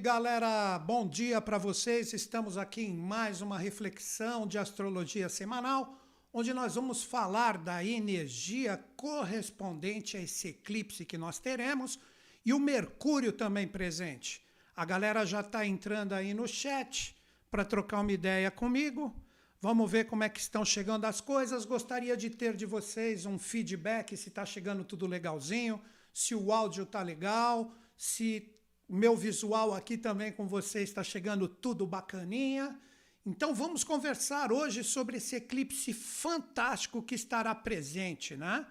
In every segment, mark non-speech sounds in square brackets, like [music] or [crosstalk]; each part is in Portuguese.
Galera! Bom dia para vocês. Estamos aqui em mais uma reflexão de astrologia semanal, onde nós vamos falar da energia correspondente a esse eclipse que nós teremos e o Mercúrio também presente. A galera já está entrando aí no chat para trocar uma ideia comigo. Vamos ver como é que estão chegando as coisas. Gostaria de ter de vocês um feedback se está chegando tudo legalzinho, se o áudio está legal, se meu visual aqui também com você está chegando tudo bacaninha. Então vamos conversar hoje sobre esse eclipse fantástico que estará presente, né?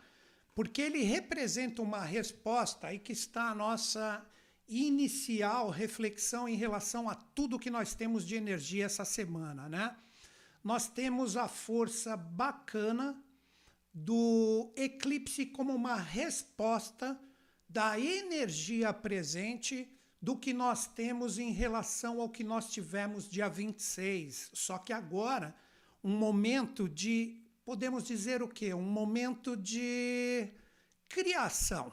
Porque ele representa uma resposta aí que está a nossa inicial reflexão em relação a tudo que nós temos de energia essa semana, né? Nós temos a força bacana do eclipse como uma resposta da energia presente do que nós temos em relação ao que nós tivemos dia 26. Só que agora, um momento de, podemos dizer o quê? Um momento de criação.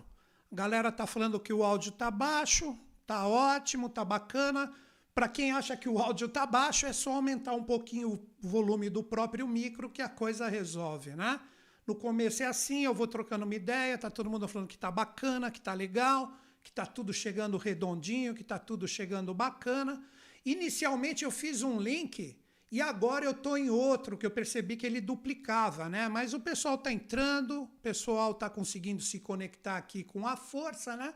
A galera tá falando que o áudio tá baixo, tá ótimo, tá bacana. Para quem acha que o áudio tá baixo, é só aumentar um pouquinho o volume do próprio micro que a coisa resolve, né? No começo é assim, eu vou trocando uma ideia, tá todo mundo falando que tá bacana, que tá legal que está tudo chegando redondinho, que está tudo chegando bacana. Inicialmente eu fiz um link e agora eu estou em outro que eu percebi que ele duplicava, né? Mas o pessoal está entrando, o pessoal está conseguindo se conectar aqui com a força, né?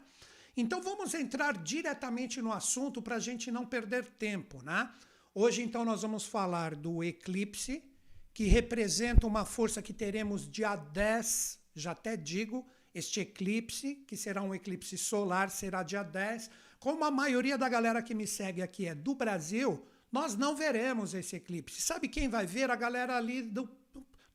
Então vamos entrar diretamente no assunto para a gente não perder tempo, né? Hoje então nós vamos falar do eclipse, que representa uma força que teremos dia 10, já até digo, este eclipse, que será um eclipse solar, será dia 10. Como a maioria da galera que me segue aqui é do Brasil, nós não veremos esse eclipse. Sabe quem vai ver? A galera ali do,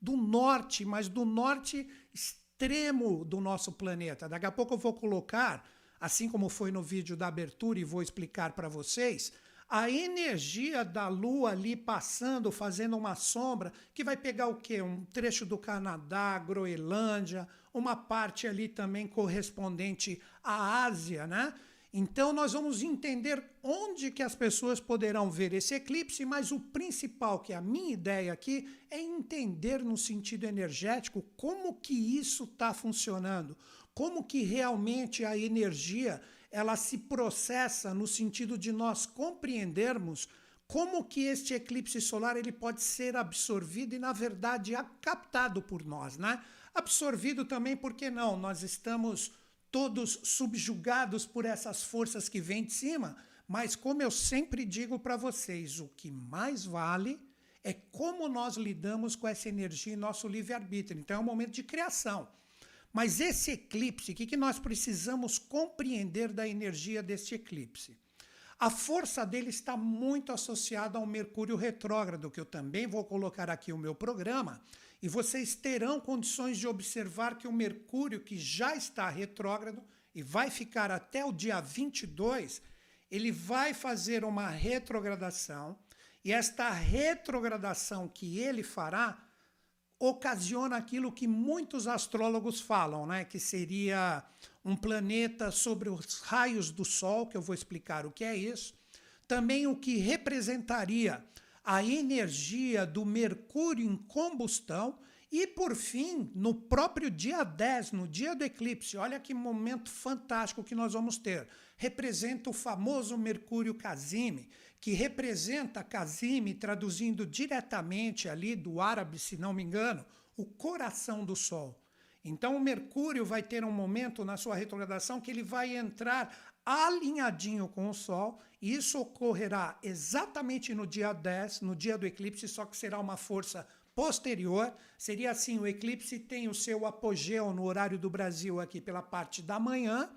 do norte, mas do norte extremo do nosso planeta. Daqui a pouco eu vou colocar, assim como foi no vídeo da abertura e vou explicar para vocês, a energia da Lua ali passando, fazendo uma sombra, que vai pegar o quê? Um trecho do Canadá, Groenlândia, uma parte ali também correspondente à Ásia, né? Então nós vamos entender onde que as pessoas poderão ver esse eclipse, mas o principal, que é a minha ideia aqui, é entender no sentido energético como que isso está funcionando, como que realmente a energia ela se processa no sentido de nós compreendermos como que este eclipse solar ele pode ser absorvido e na verdade captado por nós, né? Absorvido também porque não, nós estamos todos subjugados por essas forças que vêm de cima, mas como eu sempre digo para vocês, o que mais vale é como nós lidamos com essa energia em nosso livre-arbítrio. Então é um momento de criação. Mas esse eclipse, o que, que nós precisamos compreender da energia desse eclipse? A força dele está muito associada ao Mercúrio retrógrado, que eu também vou colocar aqui o meu programa, e vocês terão condições de observar que o Mercúrio, que já está retrógrado e vai ficar até o dia 22, ele vai fazer uma retrogradação, e esta retrogradação que ele fará ocasiona aquilo que muitos astrólogos falam, né? que seria um planeta sobre os raios do Sol, que eu vou explicar o que é isso. Também o que representaria a energia do Mercúrio em combustão. E, por fim, no próprio dia 10, no dia do eclipse, olha que momento fantástico que nós vamos ter. Representa o famoso Mercúrio Casime, que representa Casime, traduzindo diretamente ali do árabe, se não me engano, o coração do Sol. Então o Mercúrio vai ter um momento na sua retrogradação que ele vai entrar alinhadinho com o Sol, e isso ocorrerá exatamente no dia 10, no dia do eclipse, só que será uma força posterior. Seria assim: o eclipse tem o seu apogeu no horário do Brasil aqui pela parte da manhã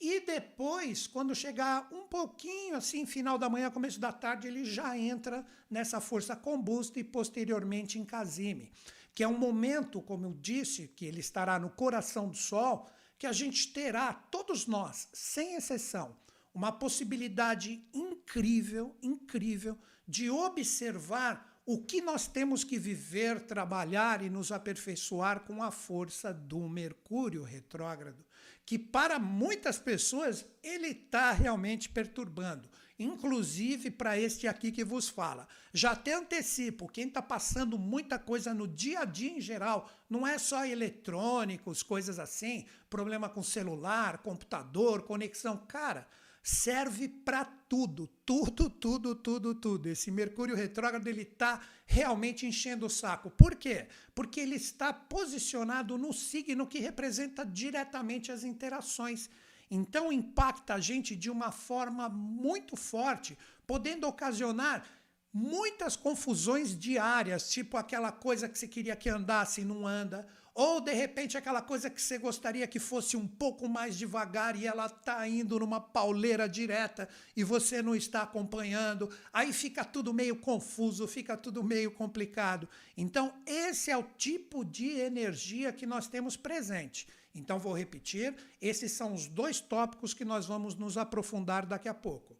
e depois, quando chegar um pouquinho assim, final da manhã, começo da tarde, ele já entra nessa força combusta e posteriormente em Casime, que é um momento, como eu disse, que ele estará no coração do Sol, que a gente terá, todos nós, sem exceção, uma possibilidade incrível, incrível de observar o que nós temos que viver, trabalhar e nos aperfeiçoar com a força do Mercúrio retrógrado, que para muitas pessoas ele está realmente perturbando inclusive para este aqui que vos fala. Já até antecipo, quem está passando muita coisa no dia a dia em geral, não é só eletrônicos, coisas assim, problema com celular, computador, conexão, cara, serve para tudo, tudo, tudo, tudo, tudo. Esse Mercúrio retrógrado ele está realmente enchendo o saco. Por quê? Porque ele está posicionado no signo que representa diretamente as interações então impacta a gente de uma forma muito forte, podendo ocasionar muitas confusões diárias, tipo aquela coisa que você queria que andasse e não anda, ou de repente aquela coisa que você gostaria que fosse um pouco mais devagar e ela está indo numa pauleira direta e você não está acompanhando, aí fica tudo meio confuso, fica tudo meio complicado. Então, esse é o tipo de energia que nós temos presente. Então, vou repetir: esses são os dois tópicos que nós vamos nos aprofundar daqui a pouco.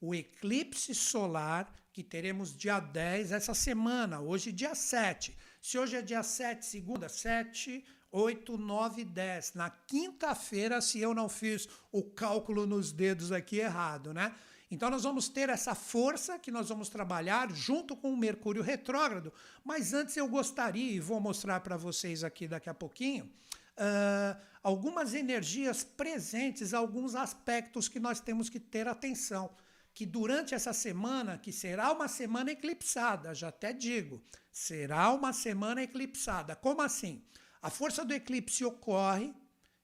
O eclipse solar, que teremos dia 10 essa semana, hoje, dia 7. Se hoje é dia 7, segunda, 7, 8, 9, 10. Na quinta-feira, se eu não fiz o cálculo nos dedos aqui errado, né? Então nós vamos ter essa força que nós vamos trabalhar junto com o Mercúrio retrógrado. Mas antes eu gostaria, e vou mostrar para vocês aqui daqui a pouquinho, uh, algumas energias presentes, alguns aspectos que nós temos que ter atenção. Que durante essa semana, que será uma semana eclipsada, já até digo, será uma semana eclipsada. Como assim? A força do eclipse ocorre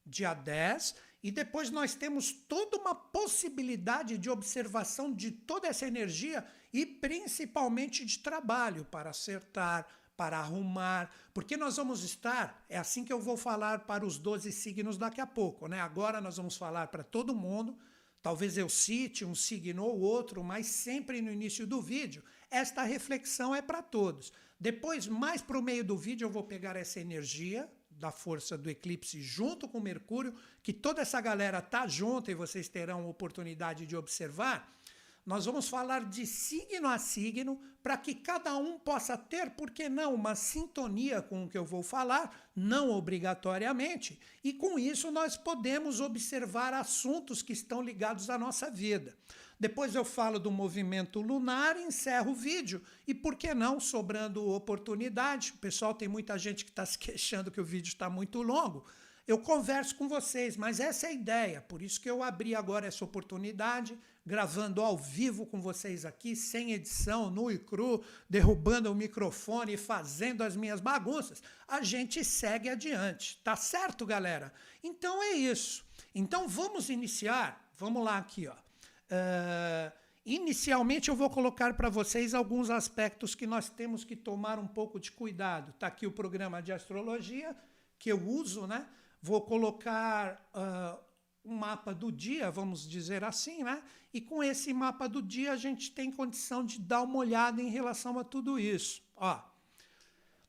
dia 10 e depois nós temos toda uma possibilidade de observação de toda essa energia e principalmente de trabalho para acertar, para arrumar, porque nós vamos estar, é assim que eu vou falar para os 12 signos daqui a pouco, né? Agora nós vamos falar para todo mundo, talvez eu cite um signo ou outro, mas sempre no início do vídeo, esta reflexão é para todos. Depois, mais para o meio do vídeo, eu vou pegar essa energia da força do eclipse junto com Mercúrio, que toda essa galera tá junto e vocês terão oportunidade de observar nós vamos falar de signo a signo para que cada um possa ter, por que não, uma sintonia com o que eu vou falar, não obrigatoriamente, e com isso nós podemos observar assuntos que estão ligados à nossa vida. Depois eu falo do movimento lunar, encerro o vídeo. E por que não, sobrando oportunidade, o pessoal tem muita gente que está se queixando que o vídeo está muito longo eu converso com vocês, mas essa é a ideia, por isso que eu abri agora essa oportunidade, gravando ao vivo com vocês aqui, sem edição, nu e cru, derrubando o microfone e fazendo as minhas bagunças. A gente segue adiante, tá certo, galera? Então é isso. Então vamos iniciar, vamos lá aqui, ó. Uh, inicialmente eu vou colocar para vocês alguns aspectos que nós temos que tomar um pouco de cuidado. Tá aqui o programa de astrologia que eu uso, né? Vou colocar uh, um mapa do dia, vamos dizer assim, né? E com esse mapa do dia a gente tem condição de dar uma olhada em relação a tudo isso. Ó,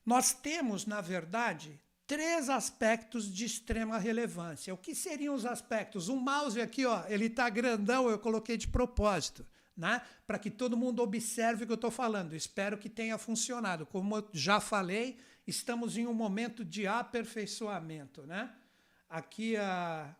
nós temos, na verdade, três aspectos de extrema relevância. O que seriam os aspectos? O mouse aqui, ó, ele está grandão, eu coloquei de propósito. Né? Para que todo mundo observe o que eu estou falando. Espero que tenha funcionado. Como eu já falei, estamos em um momento de aperfeiçoamento, né? Aqui a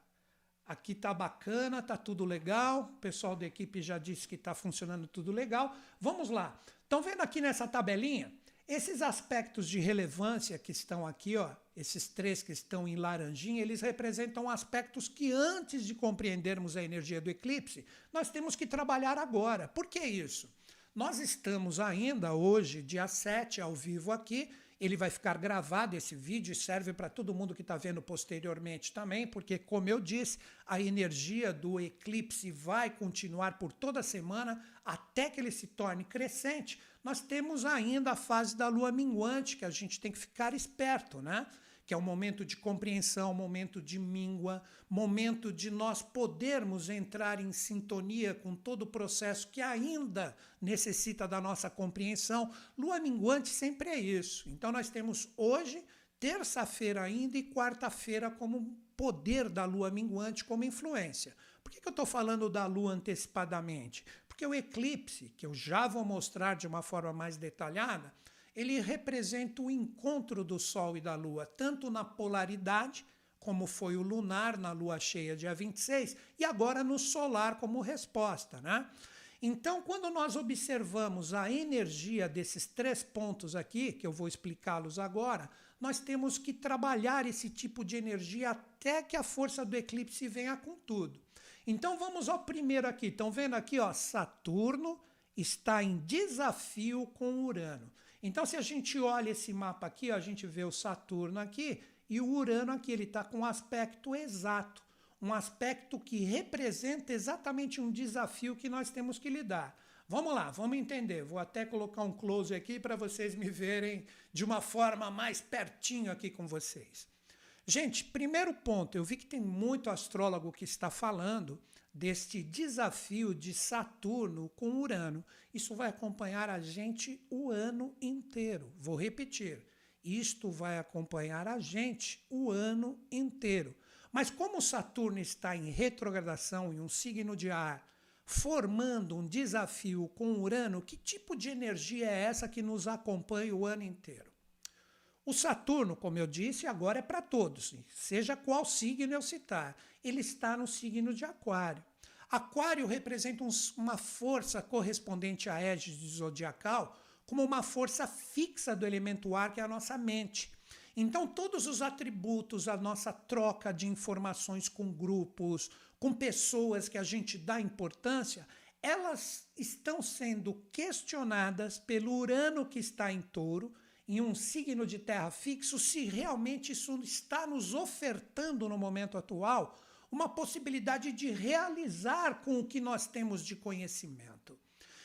aqui tá bacana, tá tudo legal. O pessoal da equipe já disse que está funcionando tudo legal. Vamos lá. Estão vendo aqui nessa tabelinha? Esses aspectos de relevância que estão aqui, ó, esses três que estão em laranjinha, eles representam aspectos que antes de compreendermos a energia do eclipse, nós temos que trabalhar agora. Por que isso? Nós estamos ainda hoje, dia 7, ao vivo aqui, ele vai ficar gravado esse vídeo e serve para todo mundo que está vendo posteriormente também, porque, como eu disse, a energia do eclipse vai continuar por toda semana até que ele se torne crescente. Nós temos ainda a fase da lua minguante, que a gente tem que ficar esperto, né? Que é um momento de compreensão, momento de míngua, momento de nós podermos entrar em sintonia com todo o processo que ainda necessita da nossa compreensão. Lua minguante sempre é isso. Então nós temos hoje, terça-feira ainda e quarta-feira como poder da lua minguante como influência. Por que, que eu estou falando da lua antecipadamente? Porque o eclipse, que eu já vou mostrar de uma forma mais detalhada, ele representa o encontro do Sol e da Lua, tanto na polaridade, como foi o lunar na lua cheia dia 26, e agora no solar como resposta, né? Então, quando nós observamos a energia desses três pontos aqui, que eu vou explicá-los agora, nós temos que trabalhar esse tipo de energia até que a força do eclipse venha com tudo. Então vamos ao primeiro aqui. Estão vendo aqui, ó, Saturno está em desafio com Urano. Então, se a gente olha esse mapa aqui, ó, a gente vê o Saturno aqui e o Urano aqui, ele está com um aspecto exato, um aspecto que representa exatamente um desafio que nós temos que lidar. Vamos lá, vamos entender. Vou até colocar um close aqui para vocês me verem de uma forma mais pertinho aqui com vocês. Gente, primeiro ponto, eu vi que tem muito astrólogo que está falando deste desafio de Saturno com Urano. Isso vai acompanhar a gente o ano inteiro. Vou repetir. Isto vai acompanhar a gente o ano inteiro. Mas como Saturno está em retrogradação em um signo de ar, formando um desafio com Urano, que tipo de energia é essa que nos acompanha o ano inteiro? O Saturno, como eu disse, agora é para todos, seja qual signo eu citar. Ele está no signo de Aquário. Aquário representa uma força correspondente à égide zodiacal, como uma força fixa do elemento ar, que é a nossa mente. Então, todos os atributos, a nossa troca de informações com grupos, com pessoas que a gente dá importância, elas estão sendo questionadas pelo Urano que está em touro, em um signo de terra fixo, se realmente isso está nos ofertando no momento atual uma possibilidade de realizar com o que nós temos de conhecimento.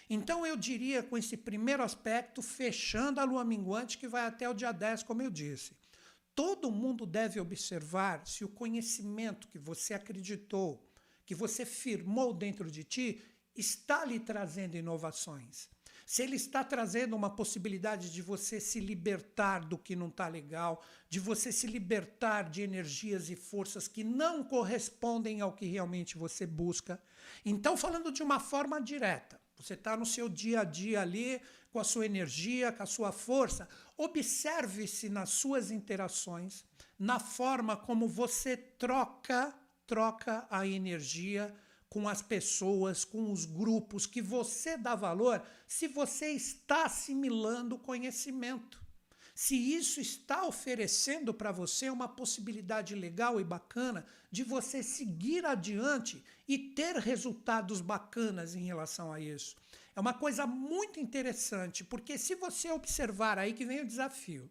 Então eu diria com esse primeiro aspecto, fechando a lua minguante que vai até o dia 10, como eu disse. Todo mundo deve observar se o conhecimento que você acreditou, que você firmou dentro de ti, está lhe trazendo inovações. Se ele está trazendo uma possibilidade de você se libertar do que não está legal, de você se libertar de energias e forças que não correspondem ao que realmente você busca. Então, falando de uma forma direta, você está no seu dia a dia ali, com a sua energia, com a sua força. Observe-se nas suas interações, na forma como você troca, troca a energia com as pessoas, com os grupos que você dá valor, se você está assimilando conhecimento. Se isso está oferecendo para você uma possibilidade legal e bacana de você seguir adiante e ter resultados bacanas em relação a isso. É uma coisa muito interessante, porque se você observar aí que vem o desafio,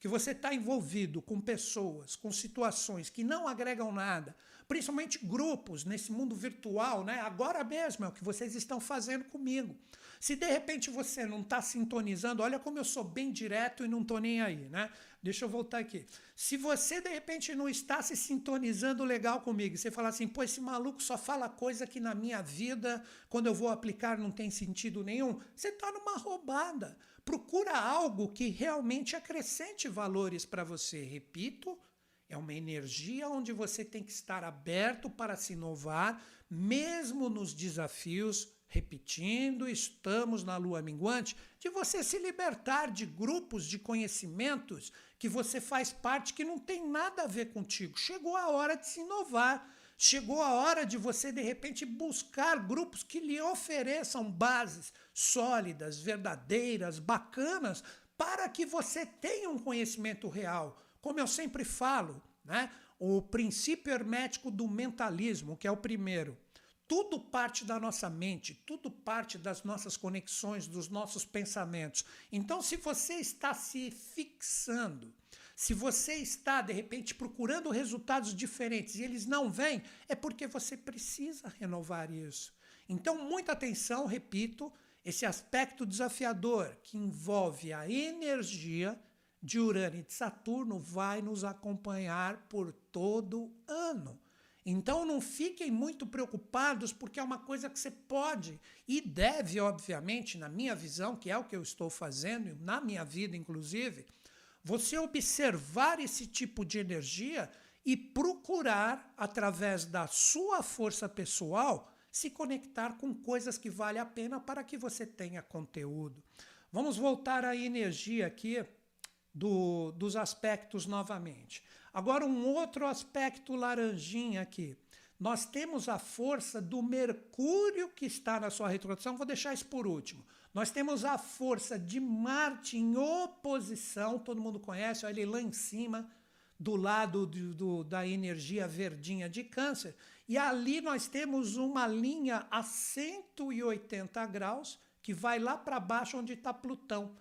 que você está envolvido com pessoas, com situações que não agregam nada, principalmente grupos nesse mundo virtual, né? Agora mesmo é o que vocês estão fazendo comigo. Se de repente você não está sintonizando, olha como eu sou bem direto e não estou nem aí, né? Deixa eu voltar aqui. Se você de repente não está se sintonizando legal comigo, você fala assim, pô, esse maluco só fala coisa que na minha vida, quando eu vou aplicar, não tem sentido nenhum, você está numa roubada. Procura algo que realmente acrescente valores para você. Repito, é uma energia onde você tem que estar aberto para se inovar, mesmo nos desafios repetindo, estamos na lua minguante, de você se libertar de grupos de conhecimentos que você faz parte que não tem nada a ver contigo. Chegou a hora de se inovar. Chegou a hora de você, de repente, buscar grupos que lhe ofereçam bases sólidas, verdadeiras, bacanas, para que você tenha um conhecimento real. Como eu sempre falo, né? o princípio hermético do mentalismo, que é o primeiro tudo parte da nossa mente, tudo parte das nossas conexões, dos nossos pensamentos. Então, se você está se fixando, se você está, de repente, procurando resultados diferentes e eles não vêm, é porque você precisa renovar isso. Então, muita atenção, repito, esse aspecto desafiador que envolve a energia de Urano e de Saturno vai nos acompanhar por todo ano. Então não fiquem muito preocupados, porque é uma coisa que você pode e deve, obviamente, na minha visão, que é o que eu estou fazendo, na minha vida, inclusive, você observar esse tipo de energia e procurar, através da sua força pessoal, se conectar com coisas que vale a pena para que você tenha conteúdo. Vamos voltar à energia aqui do, dos aspectos novamente. Agora, um outro aspecto laranjinha aqui. Nós temos a força do Mercúrio que está na sua retrogradação, vou deixar isso por último. Nós temos a força de Marte em oposição, todo mundo conhece, olha ele lá em cima, do lado do, do, da energia verdinha de Câncer. E ali nós temos uma linha a 180 graus que vai lá para baixo onde está Plutão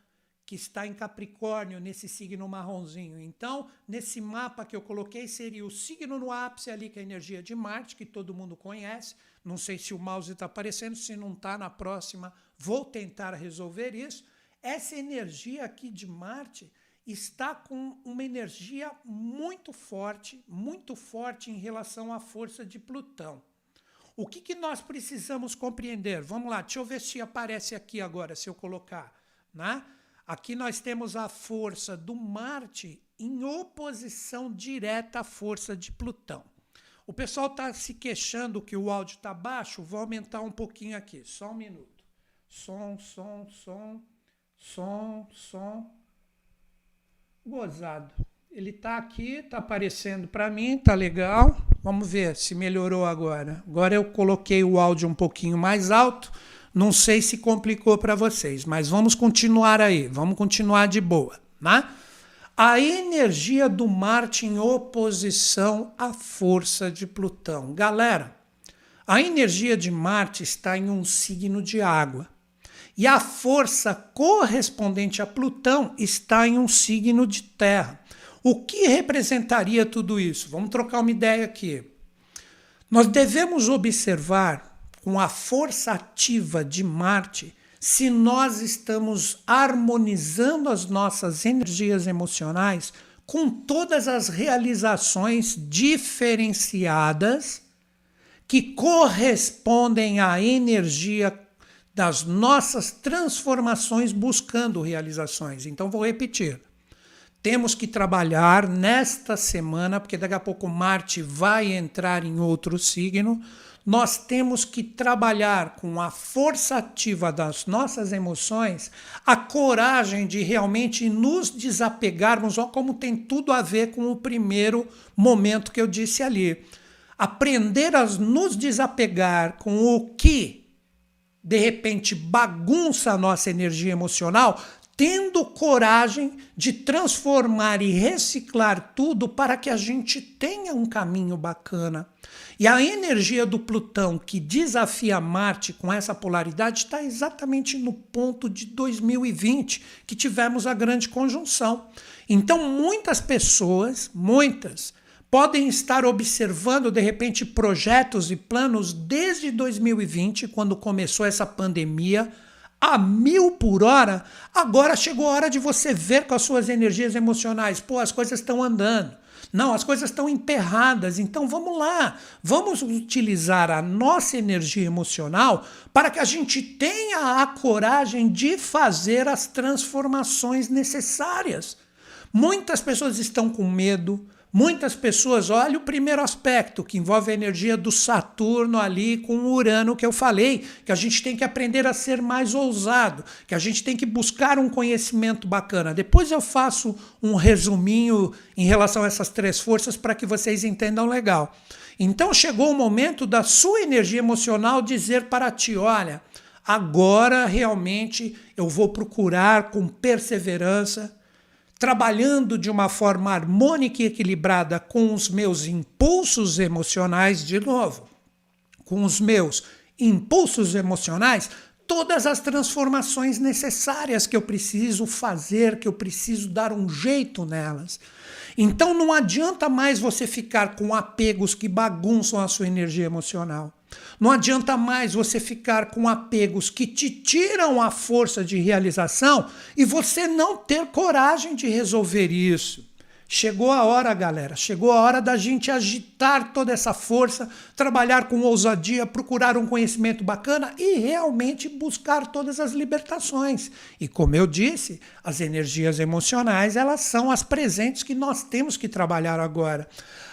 que está em Capricórnio, nesse signo marronzinho. Então, nesse mapa que eu coloquei, seria o signo no ápice ali, que é a energia de Marte, que todo mundo conhece. Não sei se o mouse está aparecendo, se não está, na próxima vou tentar resolver isso. Essa energia aqui de Marte está com uma energia muito forte, muito forte em relação à força de Plutão. O que, que nós precisamos compreender? Vamos lá, deixa eu ver se aparece aqui agora, se eu colocar. Né? Aqui nós temos a força do Marte em oposição direta à força de Plutão. O pessoal está se queixando que o áudio está baixo, vou aumentar um pouquinho aqui, só um minuto. Som, som, som, som, som. Gozado. Ele está aqui, está aparecendo para mim, tá legal. Vamos ver se melhorou agora. Agora eu coloquei o áudio um pouquinho mais alto não sei se complicou para vocês, mas vamos continuar aí, vamos continuar de boa, né? A energia do Marte em oposição à força de Plutão. Galera, a energia de Marte está em um signo de água. E a força correspondente a Plutão está em um signo de terra. O que representaria tudo isso? Vamos trocar uma ideia aqui. Nós devemos observar com a força ativa de Marte, se nós estamos harmonizando as nossas energias emocionais com todas as realizações diferenciadas que correspondem à energia das nossas transformações buscando realizações. Então vou repetir. Temos que trabalhar nesta semana, porque daqui a pouco Marte vai entrar em outro signo nós temos que trabalhar com a força ativa das nossas emoções, a coragem de realmente nos desapegarmos, ó, como tem tudo a ver com o primeiro momento que eu disse ali. Aprender a nos desapegar com o que de repente bagunça a nossa energia emocional, tendo coragem de transformar e reciclar tudo para que a gente tenha um caminho bacana. E a energia do Plutão que desafia Marte com essa polaridade está exatamente no ponto de 2020, que tivemos a grande conjunção. Então, muitas pessoas, muitas, podem estar observando de repente projetos e planos desde 2020, quando começou essa pandemia, a mil por hora. Agora chegou a hora de você ver com as suas energias emocionais. Pô, as coisas estão andando. Não, as coisas estão emperradas. Então vamos lá, vamos utilizar a nossa energia emocional para que a gente tenha a coragem de fazer as transformações necessárias. Muitas pessoas estão com medo, Muitas pessoas, olha o primeiro aspecto, que envolve a energia do Saturno ali com o Urano, que eu falei, que a gente tem que aprender a ser mais ousado, que a gente tem que buscar um conhecimento bacana. Depois eu faço um resuminho em relação a essas três forças para que vocês entendam legal. Então chegou o momento da sua energia emocional dizer para ti: olha, agora realmente eu vou procurar com perseverança trabalhando de uma forma harmônica e equilibrada com os meus impulsos emocionais, de novo, com os meus impulsos emocionais, todas as transformações necessárias que eu preciso fazer, que eu preciso dar um jeito nelas. Então não adianta mais você ficar com apegos que bagunçam a sua energia emocional. Não adianta mais você ficar com apegos que te tiram a força de realização e você não ter coragem de resolver isso. Chegou a hora, galera, chegou a hora da gente agitar toda essa força, trabalhar com ousadia, procurar um conhecimento bacana e realmente buscar todas as libertações. E como eu disse, as energias emocionais, elas são as presentes que nós temos que trabalhar agora.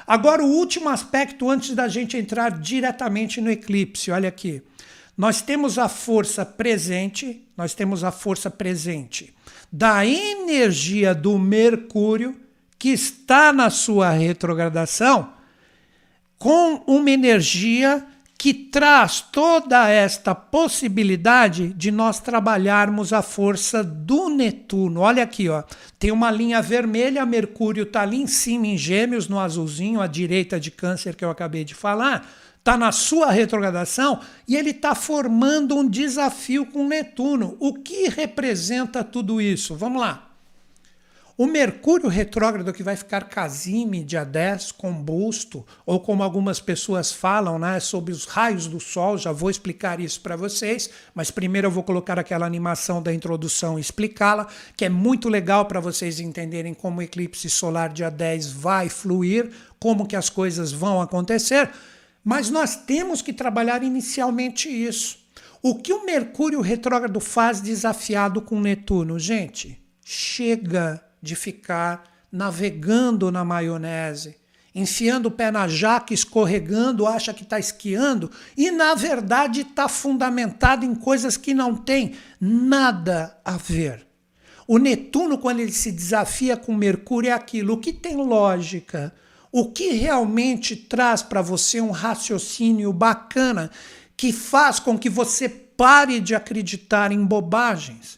Agora, o último aspecto antes da gente entrar diretamente no eclipse, olha aqui. Nós temos a força presente, nós temos a força presente da energia do Mercúrio que está na sua retrogradação com uma energia que traz toda esta possibilidade de nós trabalharmos a força do Netuno. Olha aqui, ó. Tem uma linha vermelha, Mercúrio está ali em cima em Gêmeos, no azulzinho, à direita de Câncer que eu acabei de falar. Está na sua retrogradação e ele está formando um desafio com Netuno. O que representa tudo isso? Vamos lá. O Mercúrio retrógrado que vai ficar casime dia 10, combusto, ou como algumas pessoas falam, né, sobre os raios do Sol, já vou explicar isso para vocês, mas primeiro eu vou colocar aquela animação da introdução e explicá-la, que é muito legal para vocês entenderem como o eclipse solar dia 10 vai fluir, como que as coisas vão acontecer, mas nós temos que trabalhar inicialmente isso. O que o Mercúrio retrógrado faz desafiado com Netuno? Gente, chega de ficar navegando na maionese, enfiando o pé na jaca, escorregando, acha que está esquiando e na verdade está fundamentado em coisas que não têm nada a ver. O Netuno, quando ele se desafia com Mercúrio, é aquilo o que tem lógica, o que realmente traz para você um raciocínio bacana que faz com que você pare de acreditar em bobagens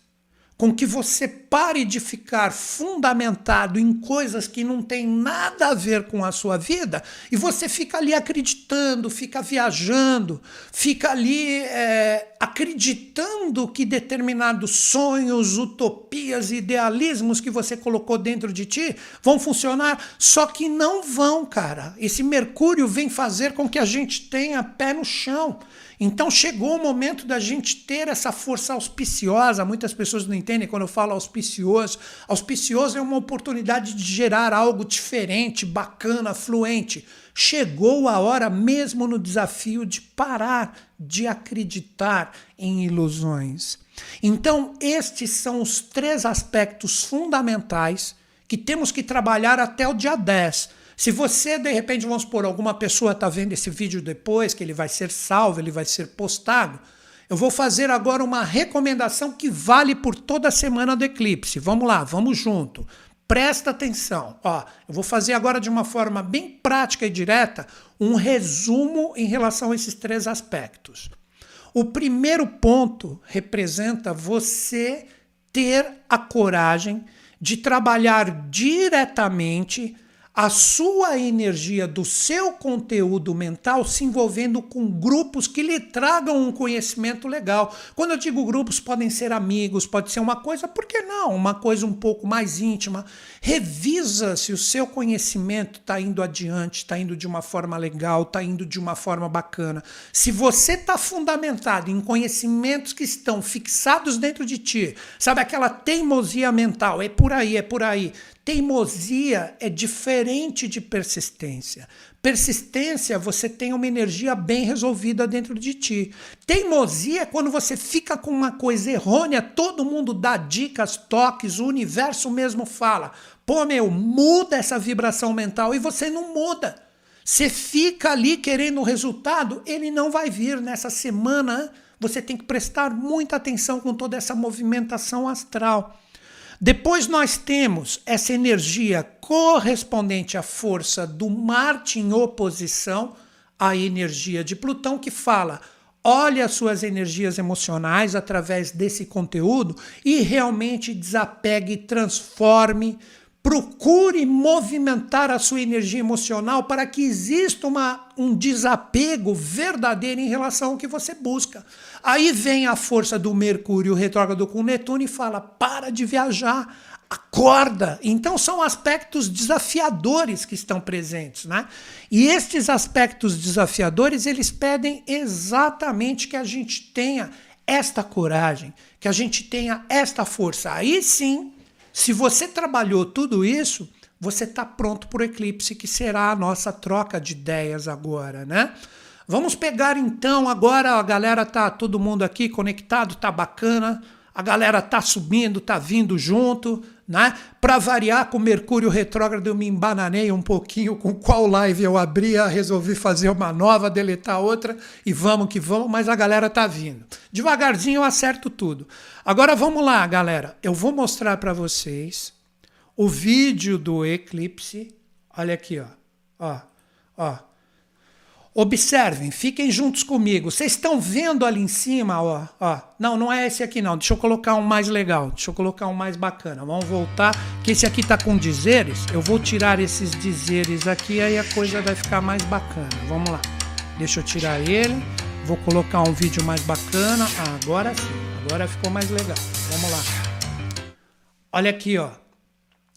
com que você pare de ficar fundamentado em coisas que não tem nada a ver com a sua vida e você fica ali acreditando, fica viajando, fica ali é, acreditando que determinados sonhos, utopias, idealismos que você colocou dentro de ti vão funcionar, só que não vão, cara. Esse Mercúrio vem fazer com que a gente tenha pé no chão. Então chegou o momento da gente ter essa força auspiciosa. Muitas pessoas não entendem quando eu falo auspicioso. Auspicioso é uma oportunidade de gerar algo diferente, bacana, fluente. Chegou a hora mesmo no desafio de parar de acreditar em ilusões. Então, estes são os três aspectos fundamentais que temos que trabalhar até o dia 10 se você, de repente, vamos supor, alguma pessoa está vendo esse vídeo depois, que ele vai ser salvo, ele vai ser postado, eu vou fazer agora uma recomendação que vale por toda a semana do eclipse. Vamos lá, vamos junto. Presta atenção. Ó, eu vou fazer agora de uma forma bem prática e direta um resumo em relação a esses três aspectos. O primeiro ponto representa você ter a coragem de trabalhar diretamente a sua energia do seu conteúdo mental se envolvendo com grupos que lhe tragam um conhecimento legal. Quando eu digo grupos, podem ser amigos, pode ser uma coisa, por que não? Uma coisa um pouco mais íntima. Revisa se o seu conhecimento está indo adiante, está indo de uma forma legal, está indo de uma forma bacana. Se você está fundamentado em conhecimentos que estão fixados dentro de ti, sabe aquela teimosia mental, é por aí, é por aí Teimosia é diferente de persistência. Persistência, você tem uma energia bem resolvida dentro de ti. Teimosia é quando você fica com uma coisa errônea, todo mundo dá dicas, toques, o universo mesmo fala. Pô, meu, muda essa vibração mental e você não muda. Você fica ali querendo o resultado, ele não vai vir nessa semana. Você tem que prestar muita atenção com toda essa movimentação astral. Depois nós temos essa energia correspondente à força do Marte em oposição à energia de Plutão, que fala: olhe as suas energias emocionais através desse conteúdo e realmente desapegue, transforme, procure movimentar a sua energia emocional para que exista uma, um desapego verdadeiro em relação ao que você busca. Aí vem a força do Mercúrio retrógrado com Netuno e fala: para de viajar, acorda. Então são aspectos desafiadores que estão presentes, né? E estes aspectos desafiadores, eles pedem exatamente que a gente tenha esta coragem, que a gente tenha esta força. Aí sim, se você trabalhou tudo isso, você está pronto para o eclipse, que será a nossa troca de ideias agora, né? Vamos pegar então agora, a galera tá todo mundo aqui conectado, tá bacana. A galera tá subindo, tá vindo junto, né? Para variar com Mercúrio retrógrado, eu me embananei um pouquinho com qual live eu abria, resolvi fazer uma nova, deletar outra e vamos que vamos, mas a galera tá vindo. Devagarzinho eu acerto tudo. Agora vamos lá, galera. Eu vou mostrar para vocês o vídeo do eclipse. Olha aqui, ó. Ó, ó. Observem, fiquem juntos comigo. Vocês estão vendo ali em cima, ó, ó. Não, não é esse aqui não. Deixa eu colocar um mais legal. Deixa eu colocar um mais bacana. Vamos voltar, que esse aqui tá com dizeres. Eu vou tirar esses dizeres aqui, aí a coisa vai ficar mais bacana. Vamos lá. Deixa eu tirar ele. Vou colocar um vídeo mais bacana. Ah, agora sim. Agora ficou mais legal. Vamos lá. Olha aqui, ó.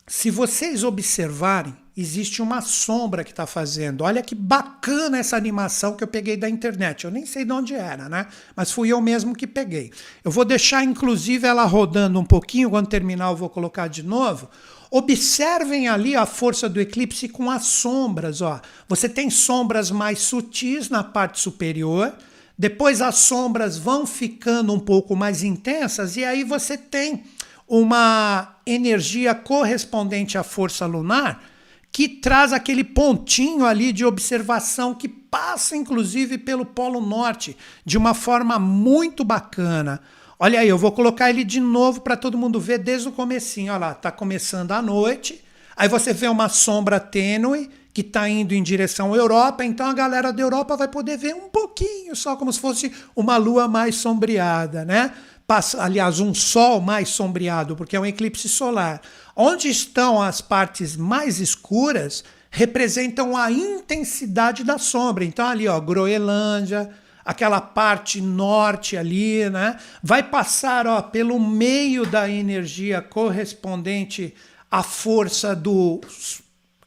Se vocês observarem, existe uma sombra que está fazendo. Olha que bacana essa animação que eu peguei da internet. Eu nem sei de onde era, né? Mas fui eu mesmo que peguei. Eu vou deixar, inclusive, ela rodando um pouquinho. Quando terminar, eu vou colocar de novo. Observem ali a força do eclipse com as sombras. Ó. Você tem sombras mais sutis na parte superior. Depois as sombras vão ficando um pouco mais intensas. E aí você tem uma energia correspondente à força lunar que traz aquele pontinho ali de observação que passa inclusive pelo Polo Norte de uma forma muito bacana. Olha aí, eu vou colocar ele de novo para todo mundo ver desde o comecinho. Olha lá, tá começando a noite. Aí você vê uma sombra tênue que está indo em direção à Europa, então a galera da Europa vai poder ver um pouquinho, só como se fosse uma lua mais sombreada, né? Passa, aliás, um sol mais sombreado, porque é um eclipse solar. Onde estão as partes mais escuras representam a intensidade da sombra. Então, ali, ó, Groenlândia, aquela parte norte ali, né? Vai passar ó, pelo meio da energia correspondente à força do,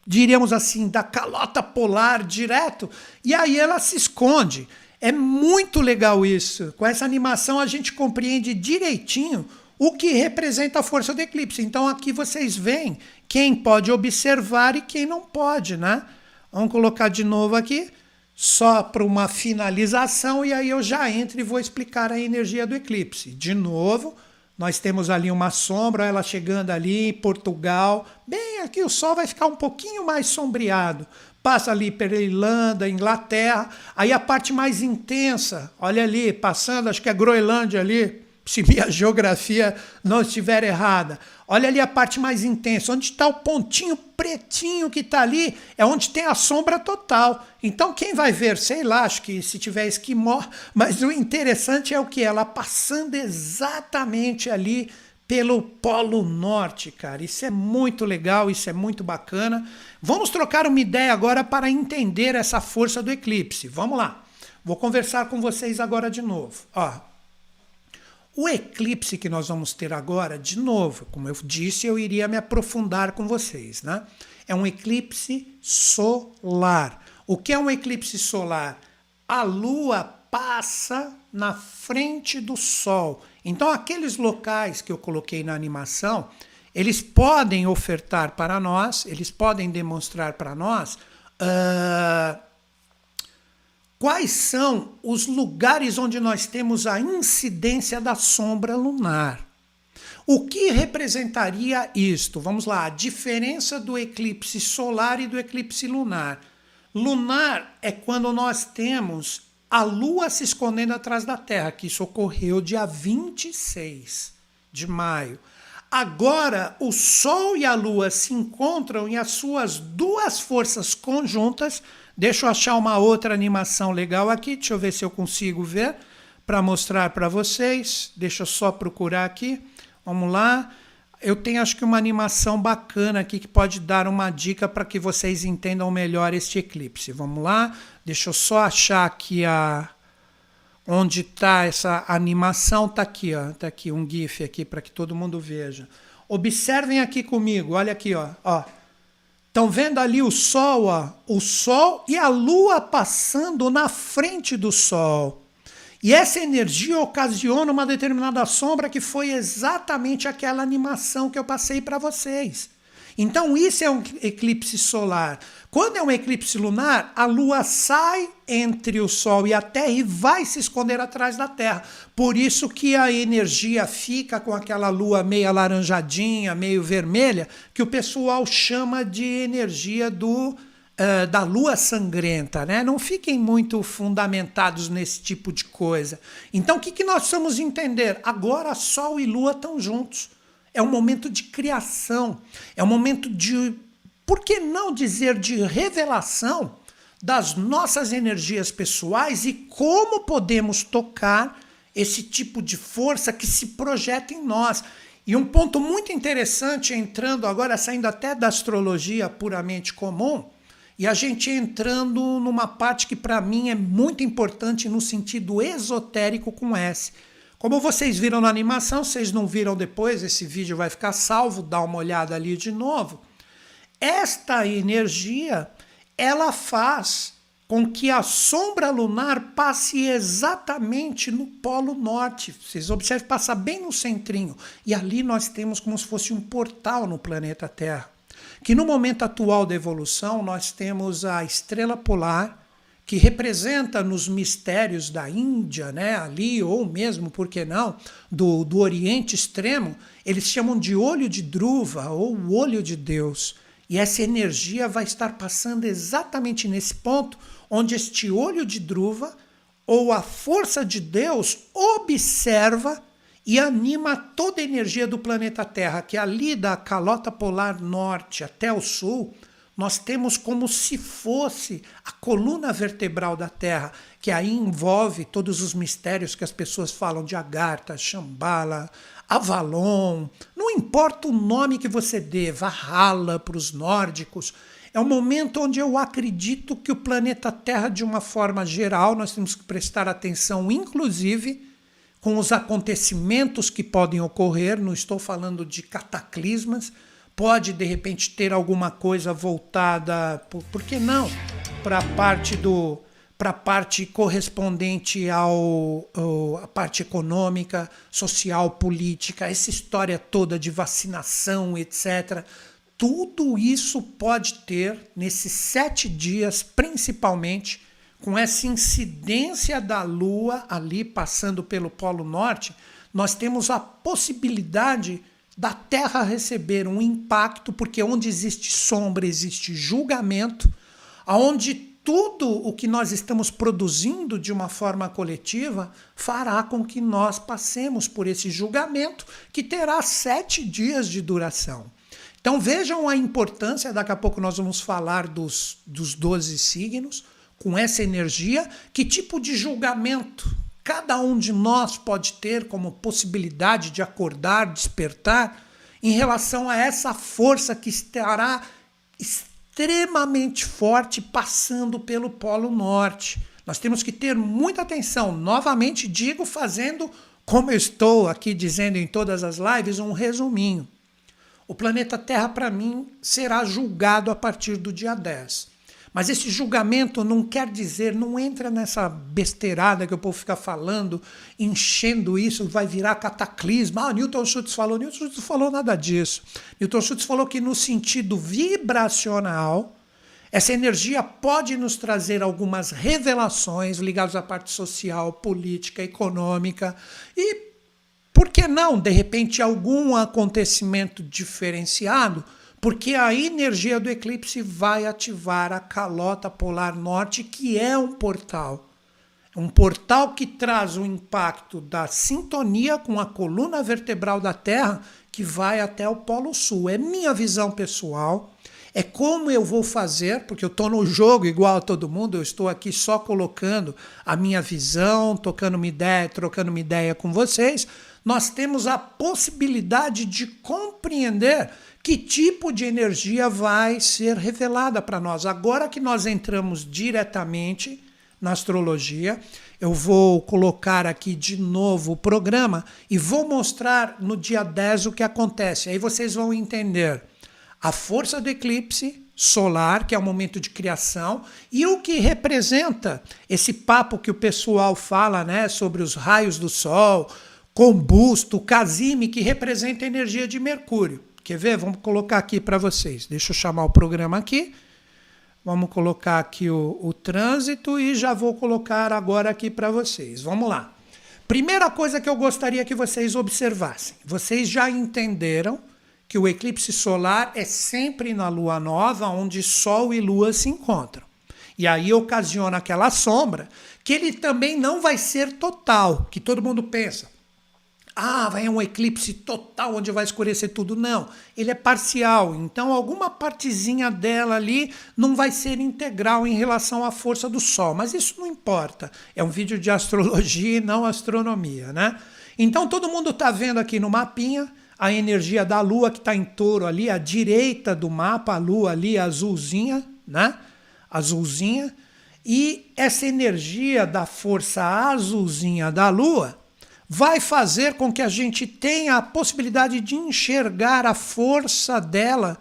diríamos assim, da calota polar direto, e aí ela se esconde. É muito legal isso. Com essa animação a gente compreende direitinho o que representa a força do eclipse. Então aqui vocês veem quem pode observar e quem não pode, né? Vamos colocar de novo aqui, só para uma finalização, e aí eu já entro e vou explicar a energia do eclipse. De novo, nós temos ali uma sombra, ela chegando ali em Portugal. Bem, aqui o sol vai ficar um pouquinho mais sombreado. Passa ali pela Irlanda, Inglaterra. Aí a parte mais intensa, olha ali, passando, acho que é Groenlândia ali, se minha [laughs] geografia não estiver errada. Olha ali a parte mais intensa, onde está o pontinho pretinho que está ali, é onde tem a sombra total. Então quem vai ver, sei lá, acho que se tiver esquimó, [laughs] mas o interessante é o que? Ela passando exatamente ali pelo Polo Norte, cara. Isso é muito legal, isso é muito bacana. Vamos trocar uma ideia agora para entender essa força do eclipse. Vamos lá. Vou conversar com vocês agora de novo. Ó, o eclipse que nós vamos ter agora, de novo, como eu disse, eu iria me aprofundar com vocês, né? É um eclipse solar. O que é um eclipse solar? A Lua passa na frente do Sol. Então, aqueles locais que eu coloquei na animação, eles podem ofertar para nós, eles podem demonstrar para nós uh, Quais são os lugares onde nós temos a incidência da sombra lunar? O que representaria isto? Vamos lá, a diferença do eclipse solar e do eclipse lunar. Lunar é quando nós temos a Lua se escondendo atrás da Terra, que isso ocorreu dia 26 de maio. Agora, o Sol e a Lua se encontram e as suas duas forças conjuntas Deixa eu achar uma outra animação legal aqui. Deixa eu ver se eu consigo ver para mostrar para vocês. Deixa eu só procurar aqui. Vamos lá. Eu tenho acho que uma animação bacana aqui que pode dar uma dica para que vocês entendam melhor este eclipse. Vamos lá. Deixa eu só achar aqui a onde está essa animação. Está aqui, ó. Está aqui um GIF aqui para que todo mundo veja. Observem aqui comigo. Olha aqui, ó. ó. Estão vendo ali o Sol, ó, o Sol e a Lua passando na frente do Sol. E essa energia ocasiona uma determinada sombra que foi exatamente aquela animação que eu passei para vocês. Então, isso é um eclipse solar. Quando é um eclipse lunar, a Lua sai entre o Sol e a Terra e vai se esconder atrás da Terra. Por isso que a energia fica com aquela Lua meio alaranjadinha, meio vermelha, que o pessoal chama de energia do Uh, da lua sangrenta, né? Não fiquem muito fundamentados nesse tipo de coisa. Então, o que, que nós precisamos entender? Agora, Sol e Lua estão juntos. É um momento de criação, é um momento de, por que não dizer, de revelação das nossas energias pessoais e como podemos tocar esse tipo de força que se projeta em nós. E um ponto muito interessante, entrando agora, saindo até da astrologia puramente comum, e a gente entrando numa parte que para mim é muito importante no sentido esotérico com S. Como vocês viram na animação, vocês não viram depois, esse vídeo vai ficar salvo, dá uma olhada ali de novo. Esta energia, ela faz com que a sombra lunar passe exatamente no polo norte. Vocês observem, passa bem no centrinho. E ali nós temos como se fosse um portal no planeta Terra que no momento atual da evolução nós temos a estrela polar, que representa nos mistérios da Índia, né, ali, ou mesmo, por que não, do, do Oriente Extremo, eles chamam de olho de druva ou olho de Deus. E essa energia vai estar passando exatamente nesse ponto onde este olho de druva ou a força de Deus observa e anima toda a energia do planeta Terra, que ali da calota polar norte até o sul, nós temos como se fosse a coluna vertebral da Terra, que aí envolve todos os mistérios que as pessoas falam de Agartha, Shambhala, Avalon, não importa o nome que você dê, Valhalla para os nórdicos, é um momento onde eu acredito que o planeta Terra, de uma forma geral, nós temos que prestar atenção, inclusive, com os acontecimentos que podem ocorrer, não estou falando de cataclismas, pode de repente ter alguma coisa voltada, por, por que não, para a parte do para parte correspondente ao, ao a parte econômica, social, política, essa história toda de vacinação, etc. Tudo isso pode ter nesses sete dias, principalmente, com essa incidência da Lua ali passando pelo Polo Norte, nós temos a possibilidade da Terra receber um impacto, porque onde existe sombra existe julgamento, aonde tudo o que nós estamos produzindo de uma forma coletiva fará com que nós passemos por esse julgamento que terá sete dias de duração. Então vejam a importância, daqui a pouco nós vamos falar dos, dos 12 signos com essa energia, que tipo de julgamento cada um de nós pode ter como possibilidade de acordar, despertar em relação a essa força que estará extremamente forte passando pelo Polo Norte. Nós temos que ter muita atenção. Novamente digo, fazendo, como eu estou aqui dizendo em todas as lives, um resuminho. O planeta Terra, para mim, será julgado a partir do dia 10. Mas esse julgamento não quer dizer, não entra nessa besteirada que o povo fica falando, enchendo isso, vai virar cataclisma. Ah, Newton Schultz falou. Newton Schultz falou nada disso. Newton Schultz falou que no sentido vibracional, essa energia pode nos trazer algumas revelações ligadas à parte social, política, econômica e, por que não, de repente, algum acontecimento diferenciado porque a energia do eclipse vai ativar a calota polar norte, que é um portal. Um portal que traz o impacto da sintonia com a coluna vertebral da Terra, que vai até o Polo Sul. É minha visão pessoal. É como eu vou fazer, porque eu estou no jogo igual a todo mundo, eu estou aqui só colocando a minha visão, tocando uma ideia, trocando uma ideia com vocês. Nós temos a possibilidade de compreender que tipo de energia vai ser revelada para nós. Agora que nós entramos diretamente na astrologia, eu vou colocar aqui de novo o programa e vou mostrar no dia 10 o que acontece. Aí vocês vão entender a força do eclipse solar, que é o momento de criação, e o que representa esse papo que o pessoal fala, né, sobre os raios do sol, combusto, casime, que representa a energia de Mercúrio Quer ver? Vamos colocar aqui para vocês. Deixa eu chamar o programa aqui. Vamos colocar aqui o, o trânsito e já vou colocar agora aqui para vocês. Vamos lá. Primeira coisa que eu gostaria que vocês observassem. Vocês já entenderam que o eclipse solar é sempre na lua nova, onde Sol e Lua se encontram. E aí ocasiona aquela sombra que ele também não vai ser total, que todo mundo pensa. Ah, vai um eclipse total onde vai escurecer tudo. Não, ele é parcial. Então, alguma partezinha dela ali não vai ser integral em relação à força do Sol. Mas isso não importa. É um vídeo de astrologia e não astronomia, né? Então, todo mundo está vendo aqui no mapinha a energia da Lua que está em touro ali, à direita do mapa, a Lua ali azulzinha, né? Azulzinha. E essa energia da força azulzinha da Lua vai fazer com que a gente tenha a possibilidade de enxergar a força dela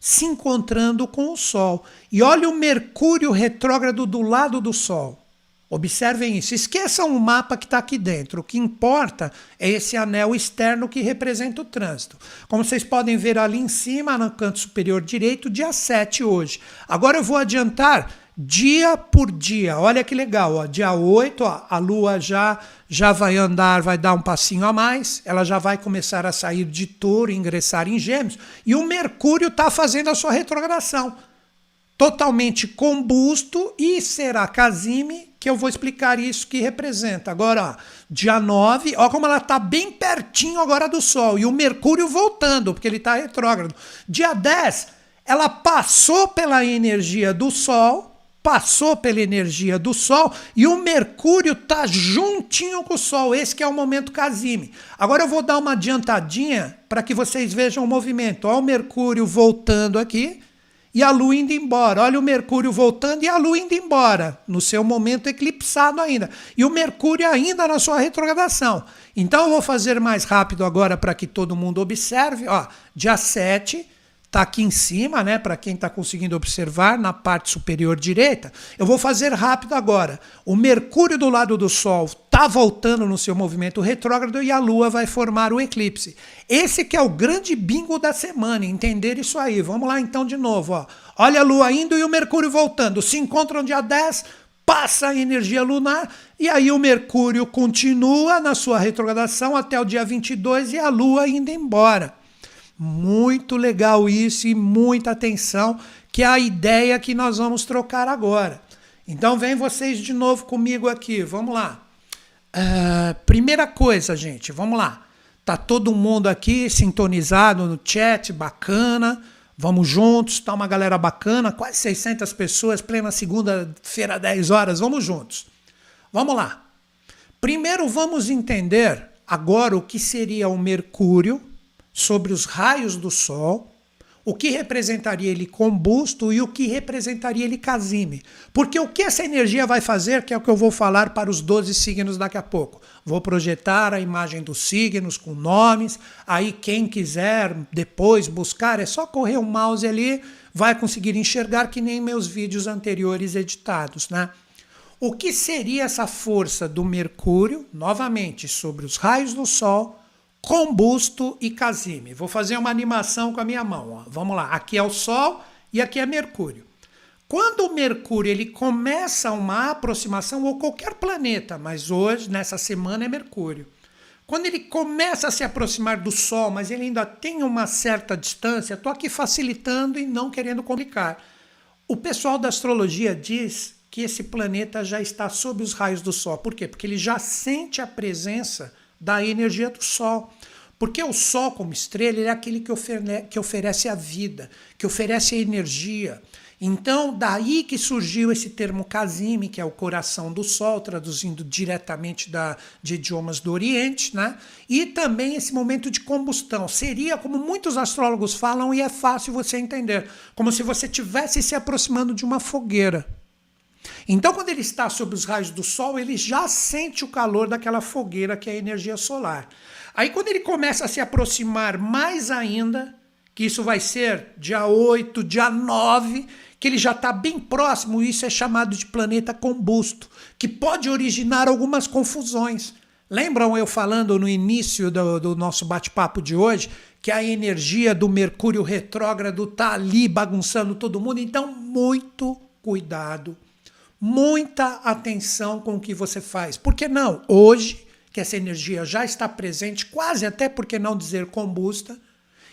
se encontrando com o Sol. E olha o Mercúrio retrógrado do lado do Sol. Observem isso. Esqueçam o mapa que está aqui dentro. O que importa é esse anel externo que representa o trânsito. Como vocês podem ver ali em cima, no canto superior direito, dia 7 hoje. Agora eu vou adiantar dia por dia. Olha que legal, ó. dia 8, ó, a lua já já vai andar, vai dar um passinho a mais, ela já vai começar a sair de touro e ingressar em gêmeos, e o Mercúrio está fazendo a sua retrogradação. Totalmente combusto e será Casime, que eu vou explicar isso que representa. Agora, ó, dia 9, ó como ela está bem pertinho agora do Sol, e o Mercúrio voltando, porque ele está retrógrado. Dia 10, ela passou pela energia do Sol, passou pela energia do Sol e o Mercúrio está juntinho com o Sol. Esse que é o momento Casime. Agora eu vou dar uma adiantadinha para que vocês vejam o movimento. Olha o Mercúrio voltando aqui e a Lua indo embora. Olha o Mercúrio voltando e a Lua indo embora, no seu momento eclipsado ainda. E o Mercúrio ainda na sua retrogradação. Então eu vou fazer mais rápido agora para que todo mundo observe. Ó, dia 7 está aqui em cima, né? Para quem está conseguindo observar, na parte superior direita. Eu vou fazer rápido agora. O Mercúrio do lado do Sol está voltando no seu movimento retrógrado e a Lua vai formar o eclipse. Esse que é o grande bingo da semana, entender isso aí. Vamos lá então de novo. Ó. Olha a Lua indo e o Mercúrio voltando. Se encontram dia 10, passa a energia lunar e aí o Mercúrio continua na sua retrogradação até o dia 22 e a Lua indo embora. Muito legal isso e muita atenção, que é a ideia que nós vamos trocar agora. Então, vem vocês de novo comigo aqui. Vamos lá. Uh, primeira coisa, gente, vamos lá. Tá todo mundo aqui sintonizado no chat, bacana. Vamos juntos, tá uma galera bacana, quase 600 pessoas, plena segunda-feira, 10 horas. Vamos juntos. Vamos lá. Primeiro, vamos entender agora o que seria o Mercúrio sobre os raios do Sol, o que representaria ele combusto e o que representaria ele casime. Porque o que essa energia vai fazer, que é o que eu vou falar para os 12 signos daqui a pouco. Vou projetar a imagem dos signos com nomes, aí quem quiser depois buscar, é só correr o mouse ali, vai conseguir enxergar que nem meus vídeos anteriores editados, né? O que seria essa força do Mercúrio, novamente, sobre os raios do Sol, combusto e casime. Vou fazer uma animação com a minha mão. Ó. Vamos lá. Aqui é o Sol e aqui é Mercúrio. Quando o Mercúrio ele começa uma aproximação, ou qualquer planeta, mas hoje, nessa semana, é Mercúrio. Quando ele começa a se aproximar do Sol, mas ele ainda tem uma certa distância, estou aqui facilitando e não querendo complicar. O pessoal da astrologia diz que esse planeta já está sob os raios do Sol. Por quê? Porque ele já sente a presença da energia do Sol. Porque o Sol, como estrela, é aquele que, que oferece a vida, que oferece a energia. Então, daí que surgiu esse termo Casime, que é o coração do Sol, traduzindo diretamente da, de idiomas do Oriente, né? e também esse momento de combustão. Seria, como muitos astrólogos falam, e é fácil você entender, como se você estivesse se aproximando de uma fogueira. Então, quando ele está sob os raios do Sol, ele já sente o calor daquela fogueira que é a energia solar. Aí, quando ele começa a se aproximar mais ainda, que isso vai ser dia 8, dia 9, que ele já está bem próximo, isso é chamado de planeta combusto, que pode originar algumas confusões. Lembram eu falando no início do, do nosso bate-papo de hoje que a energia do Mercúrio retrógrado tá ali bagunçando todo mundo. Então, muito cuidado, muita atenção com o que você faz. Porque não, hoje que essa energia já está presente, quase até porque não dizer combusta,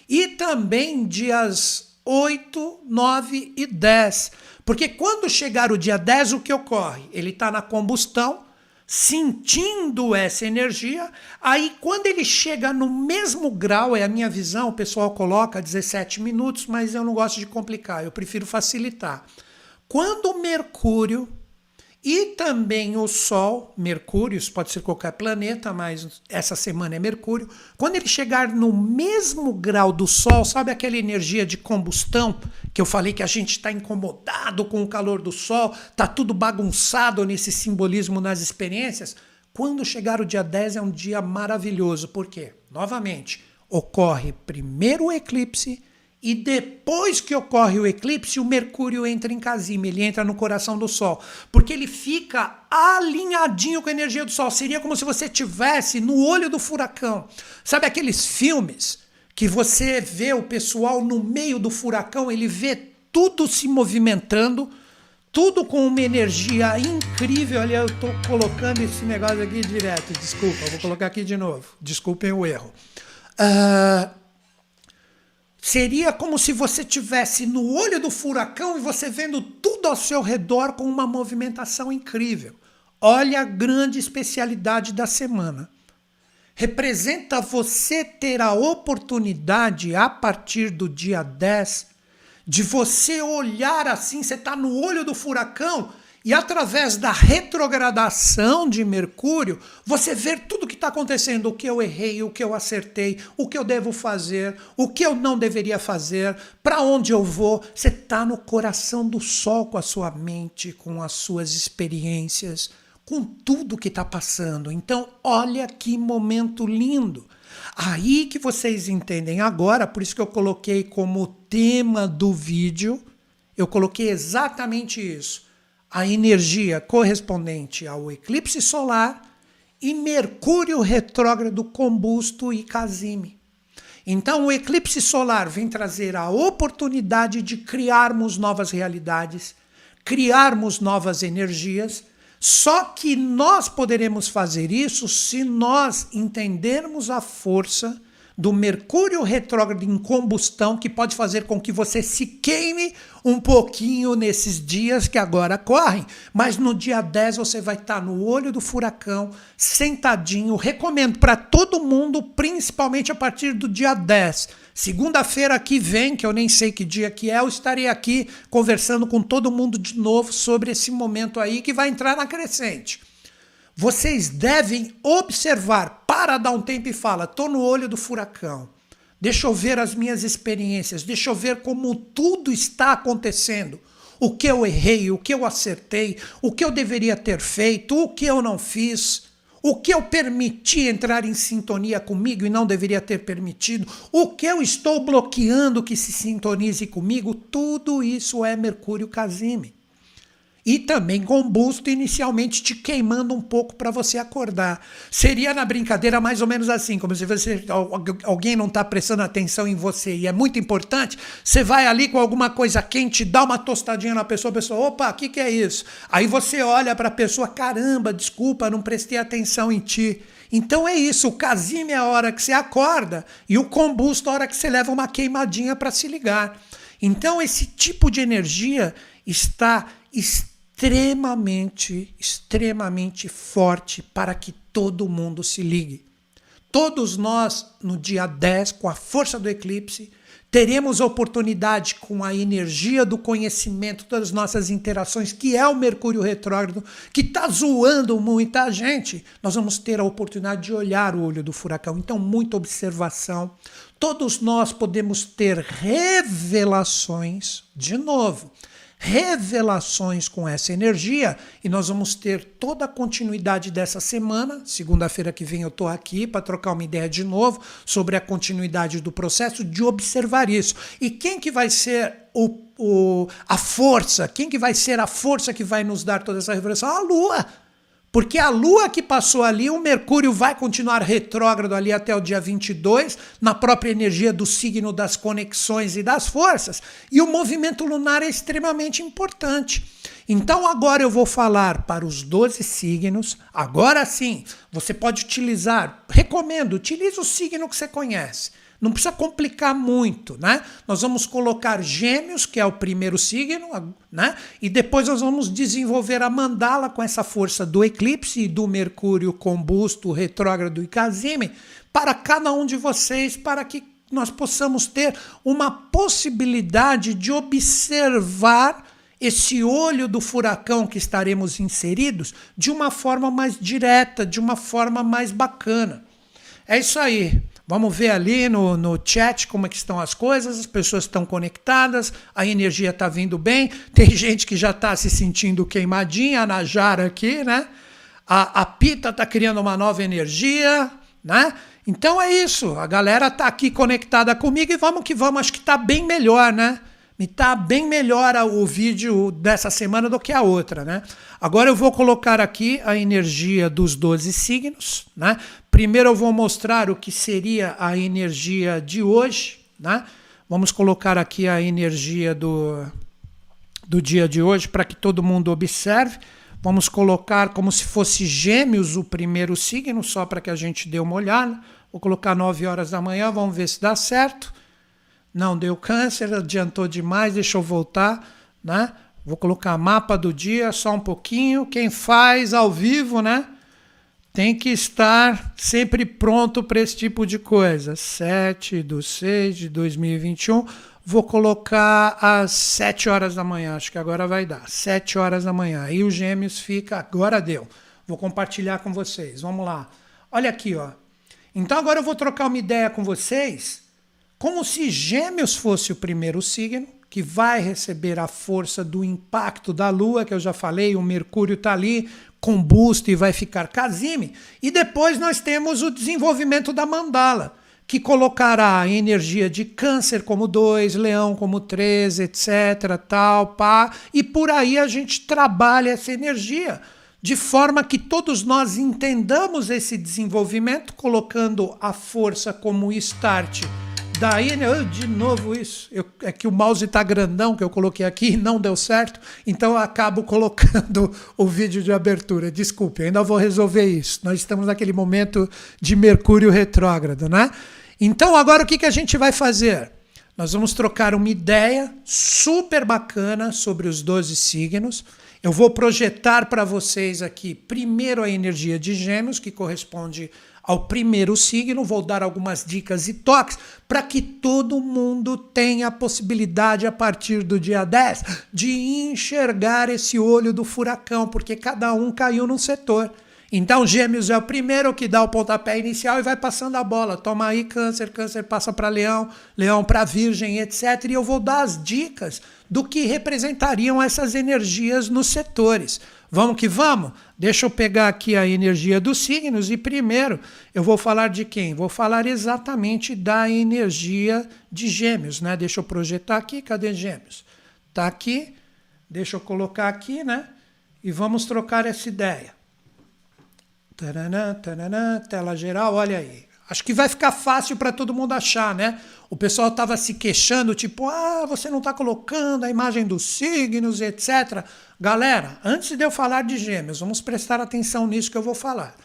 e também dias 8, 9 e 10. Porque quando chegar o dia 10, o que ocorre? Ele está na combustão, sentindo essa energia, aí quando ele chega no mesmo grau, é a minha visão, o pessoal coloca 17 minutos, mas eu não gosto de complicar, eu prefiro facilitar. Quando o Mercúrio e também o Sol, Mercúrio, isso pode ser qualquer planeta, mas essa semana é Mercúrio. Quando ele chegar no mesmo grau do Sol, sabe aquela energia de combustão que eu falei que a gente está incomodado com o calor do Sol, tá tudo bagunçado nesse simbolismo nas experiências? Quando chegar o dia 10 é um dia maravilhoso, por quê? Novamente, ocorre primeiro o eclipse e depois que ocorre o eclipse, o Mercúrio entra em Casime, ele entra no coração do Sol, porque ele fica alinhadinho com a energia do Sol. Seria como se você tivesse no olho do furacão. Sabe aqueles filmes que você vê o pessoal no meio do furacão, ele vê tudo se movimentando, tudo com uma energia incrível. Olha, eu estou colocando esse negócio aqui direto. Desculpa, vou colocar aqui de novo. Desculpem o erro. Uh, Seria como se você tivesse no olho do furacão e você vendo tudo ao seu redor com uma movimentação incrível. Olha a grande especialidade da semana. Representa você ter a oportunidade, a partir do dia 10, de você olhar assim, você está no olho do furacão e através da retrogradação de Mercúrio, você ver tudo o que está acontecendo, o que eu errei, o que eu acertei, o que eu devo fazer, o que eu não deveria fazer, para onde eu vou. Você está no coração do Sol com a sua mente, com as suas experiências, com tudo que está passando. Então, olha que momento lindo. Aí que vocês entendem agora, por isso que eu coloquei como tema do vídeo, eu coloquei exatamente isso a energia correspondente ao eclipse solar e Mercúrio retrógrado combusto e casime. Então, o eclipse solar vem trazer a oportunidade de criarmos novas realidades, criarmos novas energias. Só que nós poderemos fazer isso se nós entendermos a força do Mercúrio retrógrado em combustão, que pode fazer com que você se queime um pouquinho nesses dias que agora correm, mas no dia 10 você vai estar no olho do furacão, sentadinho. Recomendo para todo mundo, principalmente a partir do dia 10. Segunda-feira que vem, que eu nem sei que dia que é, eu estarei aqui conversando com todo mundo de novo sobre esse momento aí que vai entrar na crescente. Vocês devem observar, para dar um tempo e fala: estou no olho do furacão. Deixa eu ver as minhas experiências, deixa eu ver como tudo está acontecendo. O que eu errei, o que eu acertei, o que eu deveria ter feito, o que eu não fiz, o que eu permiti entrar em sintonia comigo e não deveria ter permitido, o que eu estou bloqueando que se sintonize comigo, tudo isso é Mercúrio Casime e também combusto inicialmente te queimando um pouco para você acordar. Seria na brincadeira mais ou menos assim, como se você, alguém não está prestando atenção em você e é muito importante, você vai ali com alguma coisa quente, dá uma tostadinha na pessoa, a pessoa, opa, o que, que é isso? Aí você olha para a pessoa, caramba, desculpa, não prestei atenção em ti. Então é isso, o casime é a hora que você acorda e o combusto é a hora que você leva uma queimadinha para se ligar. Então esse tipo de energia está extremamente, extremamente forte para que todo mundo se ligue. Todos nós, no dia 10, com a força do eclipse, teremos oportunidade com a energia do conhecimento, todas as nossas interações, que é o Mercúrio retrógrado, que está zoando muita gente, nós vamos ter a oportunidade de olhar o olho do furacão. Então, muita observação. Todos nós podemos ter revelações, de novo, revelações com essa energia e nós vamos ter toda a continuidade dessa semana. Segunda-feira que vem eu estou aqui para trocar uma ideia de novo sobre a continuidade do processo de observar isso. E quem que vai ser o, o, a força? Quem que vai ser a força que vai nos dar toda essa revelação? A Lua. Porque a Lua que passou ali, o Mercúrio vai continuar retrógrado ali até o dia 22, na própria energia do signo das conexões e das forças, e o movimento lunar é extremamente importante. Então agora eu vou falar para os 12 signos. Agora sim, você pode utilizar, recomendo, utilize o signo que você conhece. Não precisa complicar muito, né? Nós vamos colocar Gêmeos, que é o primeiro signo, né? E depois nós vamos desenvolver a mandala com essa força do eclipse e do Mercúrio combusto, retrógrado e casime para cada um de vocês, para que nós possamos ter uma possibilidade de observar esse olho do furacão que estaremos inseridos de uma forma mais direta, de uma forma mais bacana. É isso aí. Vamos ver ali no, no chat como é que estão as coisas, as pessoas estão conectadas, a energia está vindo bem, tem [laughs] gente que já está se sentindo queimadinha, a Najara aqui, né? A, a Pita está criando uma nova energia, né? Então é isso, a galera está aqui conectada comigo e vamos que vamos, acho que está bem melhor, né? Me tá bem melhor o vídeo dessa semana do que a outra, né? Agora eu vou colocar aqui a energia dos 12 signos, né? Primeiro eu vou mostrar o que seria a energia de hoje, né? Vamos colocar aqui a energia do, do dia de hoje para que todo mundo observe. Vamos colocar como se fosse gêmeos o primeiro signo, só para que a gente dê uma olhada. Vou colocar 9 horas da manhã, vamos ver se dá certo. Não, deu câncer, adiantou demais, deixa eu voltar, né? Vou colocar mapa do dia, só um pouquinho. Quem faz ao vivo, né? Tem que estar sempre pronto para esse tipo de coisa. 7 de 6 de 2021. Vou colocar às 7 horas da manhã, acho que agora vai dar. 7 horas da manhã. Aí o Gêmeos fica, agora deu. Vou compartilhar com vocês. Vamos lá. Olha aqui, ó. Então agora eu vou trocar uma ideia com vocês como se Gêmeos fosse o primeiro signo, que vai receber a força do impacto da Lua, que eu já falei, o Mercúrio está ali, combusto e vai ficar casime. E depois nós temos o desenvolvimento da mandala, que colocará a energia de câncer como 2, leão como 3, etc, tal, pá, e por aí a gente trabalha essa energia de forma que todos nós entendamos esse desenvolvimento, colocando a força como start Daí, né, de novo isso. Eu, é que o mouse está grandão que eu coloquei aqui e não deu certo, então eu acabo colocando [laughs] o vídeo de abertura. Desculpe, ainda vou resolver isso. Nós estamos naquele momento de Mercúrio retrógrado, né? Então, agora o que, que a gente vai fazer? Nós vamos trocar uma ideia super bacana sobre os 12 signos. Eu vou projetar para vocês aqui primeiro a energia de Gêmeos, que corresponde ao primeiro signo, vou dar algumas dicas e toques para que todo mundo tenha a possibilidade, a partir do dia 10, de enxergar esse olho do furacão, porque cada um caiu num setor. Então, Gêmeos é o primeiro que dá o pontapé inicial e vai passando a bola. Toma aí Câncer, Câncer passa para Leão, Leão para Virgem, etc. E eu vou dar as dicas do que representariam essas energias nos setores. Vamos que vamos? Deixa eu pegar aqui a energia dos signos e primeiro eu vou falar de quem? Vou falar exatamente da energia de Gêmeos, né? Deixa eu projetar aqui, cadê Gêmeos? Tá aqui. Deixa eu colocar aqui, né? E vamos trocar essa ideia. Taranã, taranã, tela geral, olha aí. Acho que vai ficar fácil para todo mundo achar, né? O pessoal estava se queixando, tipo, ah, você não está colocando a imagem dos signos, etc. Galera, antes de eu falar de gêmeos, vamos prestar atenção nisso que eu vou falar.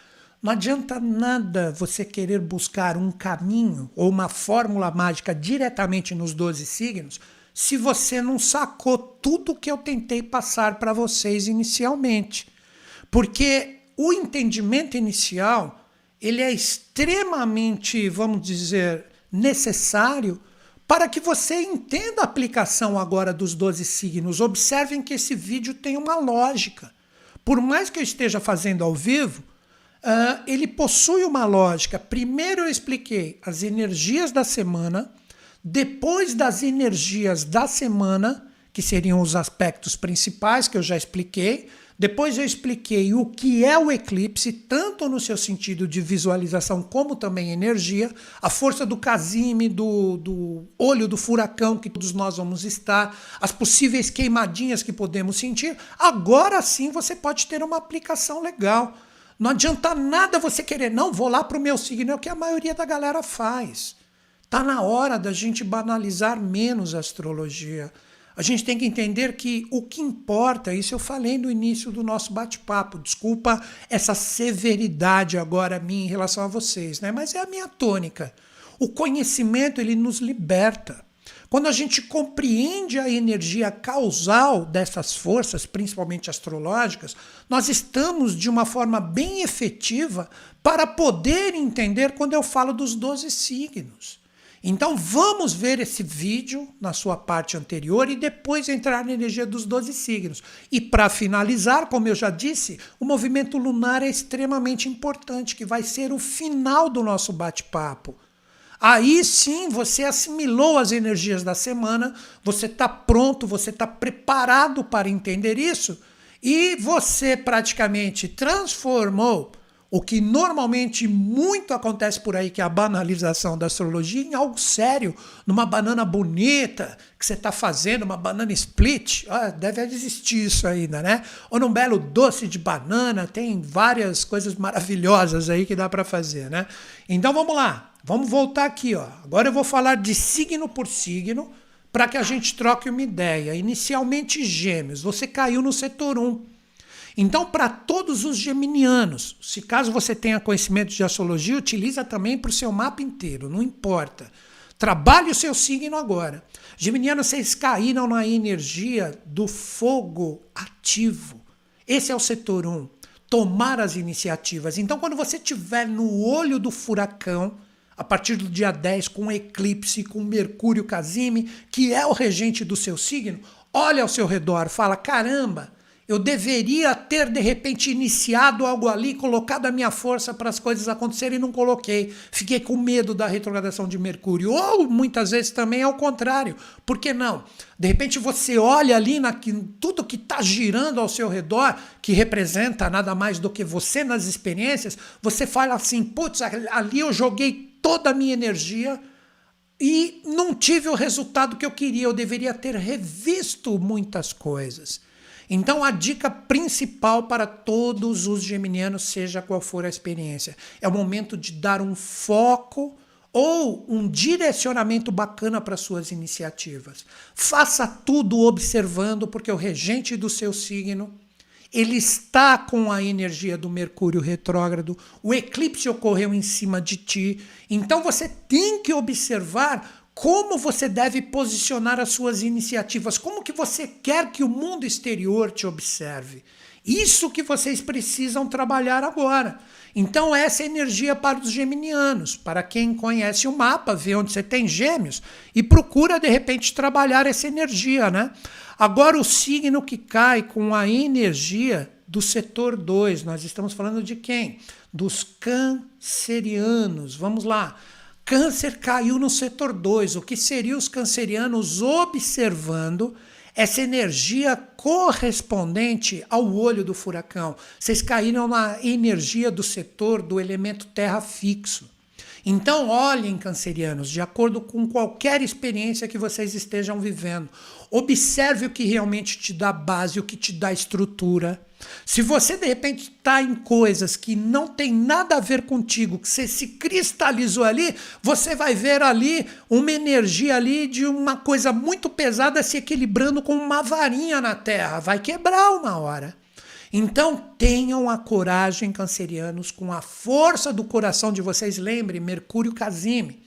Não adianta nada você querer buscar um caminho ou uma fórmula mágica diretamente nos 12 signos se você não sacou tudo que eu tentei passar para vocês inicialmente. Porque o entendimento inicial ele é extremamente, vamos dizer, necessário para que você entenda a aplicação agora dos 12 signos. Observem que esse vídeo tem uma lógica. Por mais que eu esteja fazendo ao vivo, uh, ele possui uma lógica. Primeiro eu expliquei as energias da semana, depois das energias da semana, que seriam os aspectos principais que eu já expliquei, Depois eu expliquei o que é o eclipse, tanto no seu sentido de visualização como também energia, a força do casime, do, do olho do furacão que todos nós vamos estar, as possíveis queimadinhas que podemos sentir. Agora sim você pode ter uma aplicação legal. Não adianta nada você querer, não, vou lá para o meu signo, é o que a maioria da galera faz. Está na hora da gente banalizar menos a astrologia. A gente tem que entender que o que importa, isso eu falei no início do nosso bate-papo, desculpa essa severidade agora minha em relação a vocês, né? mas é a minha tônica. O conhecimento ele nos liberta. Quando a gente compreende a energia causal dessas forças, principalmente astrológicas, nós estamos de uma forma bem efetiva para poder entender quando eu falo dos 12 signos. Então vamos ver esse vídeo na sua parte anterior e depois entrar na energia dos 12 signos. E para finalizar, como eu já disse, o movimento lunar é extremamente importante, que vai ser o final do nosso bate-papo. Aí sim você assimilou as energias da semana, você está pronto, você está preparado para entender isso e você praticamente transformou o que normalmente muito acontece por aí, que é a banalização da astrologia, em algo sério, numa banana bonita que você está fazendo, uma banana split, ah, deve existir isso ainda, né? Ou num belo doce de banana, tem várias coisas maravilhosas aí que dá para fazer, né? Então vamos lá, vamos voltar aqui, ó. Agora eu vou falar de signo por signo para que a gente troque uma ideia. Inicialmente, Gêmeos, você caiu no setor 1 então, para todos os geminianos, se caso você tenha conhecimento de astrologia, utiliza também para o seu mapa inteiro, não importa. Trabalhe o seu signo agora. Geminiano, vocês caíram na energia do fogo ativo. Esse é o setor 1. Tomar as iniciativas. Então, quando você estiver no olho do furacão, a partir do dia 10, com eclipse, com Mercúrio Casime, que é o regente do seu signo, olha ao seu redor, fala: caramba, eu deveria ter, de repente, iniciado algo ali, colocado a minha força para as coisas acontecerem e não coloquei. Fiquei com medo da retrogradação de Mercúrio. Ou muitas vezes também é o contrário. Por que não? De repente você olha ali na, tudo que está girando ao seu redor, que representa nada mais do que você nas experiências, você fala assim: putz, ali eu joguei toda a minha energia e não tive o resultado que eu queria. Eu deveria ter revisto muitas coisas. Então, a dica principal para todos os geminianos, seja qual for a experiência, é o momento de dar um foco ou um direcionamento bacana para suas iniciativas. Faça tudo observando, porque o regente do seu signo ele está com a energia do Mercúrio retrógrado, o eclipse ocorreu em cima de ti, então você tem que observar como você deve posicionar as suas iniciativas, como que você quer que o mundo exterior te observe. Isso que vocês precisam trabalhar agora. Então, essa é energia para os geminianos. Para quem conhece o mapa, vê onde você tem gêmeos e procura, de repente, trabalhar essa energia. Né? Agora, o signo que cai com a energia do setor 2, nós estamos falando de quem? Dos cancerianos. Vamos lá. Câncer caiu no setor 2, o que seria os cancerianos observando essa energia correspondente ao olho do furacão. Vocês caíram na energia do setor do elemento terra fixo. Então, olhem, cancerianos, de acordo com qualquer experiência que vocês estejam vivendo. Observe o que realmente te dá base, o que te dá estrutura. Se você de repente está em coisas que não tem nada a ver contigo, que você se cristalizou ali, você vai ver ali uma energia ali de uma coisa muito pesada se equilibrando com uma varinha na terra. Vai quebrar uma hora. Então tenham a coragem, cancerianos, com a força do coração de vocês. Lembre, Mercúrio Casime,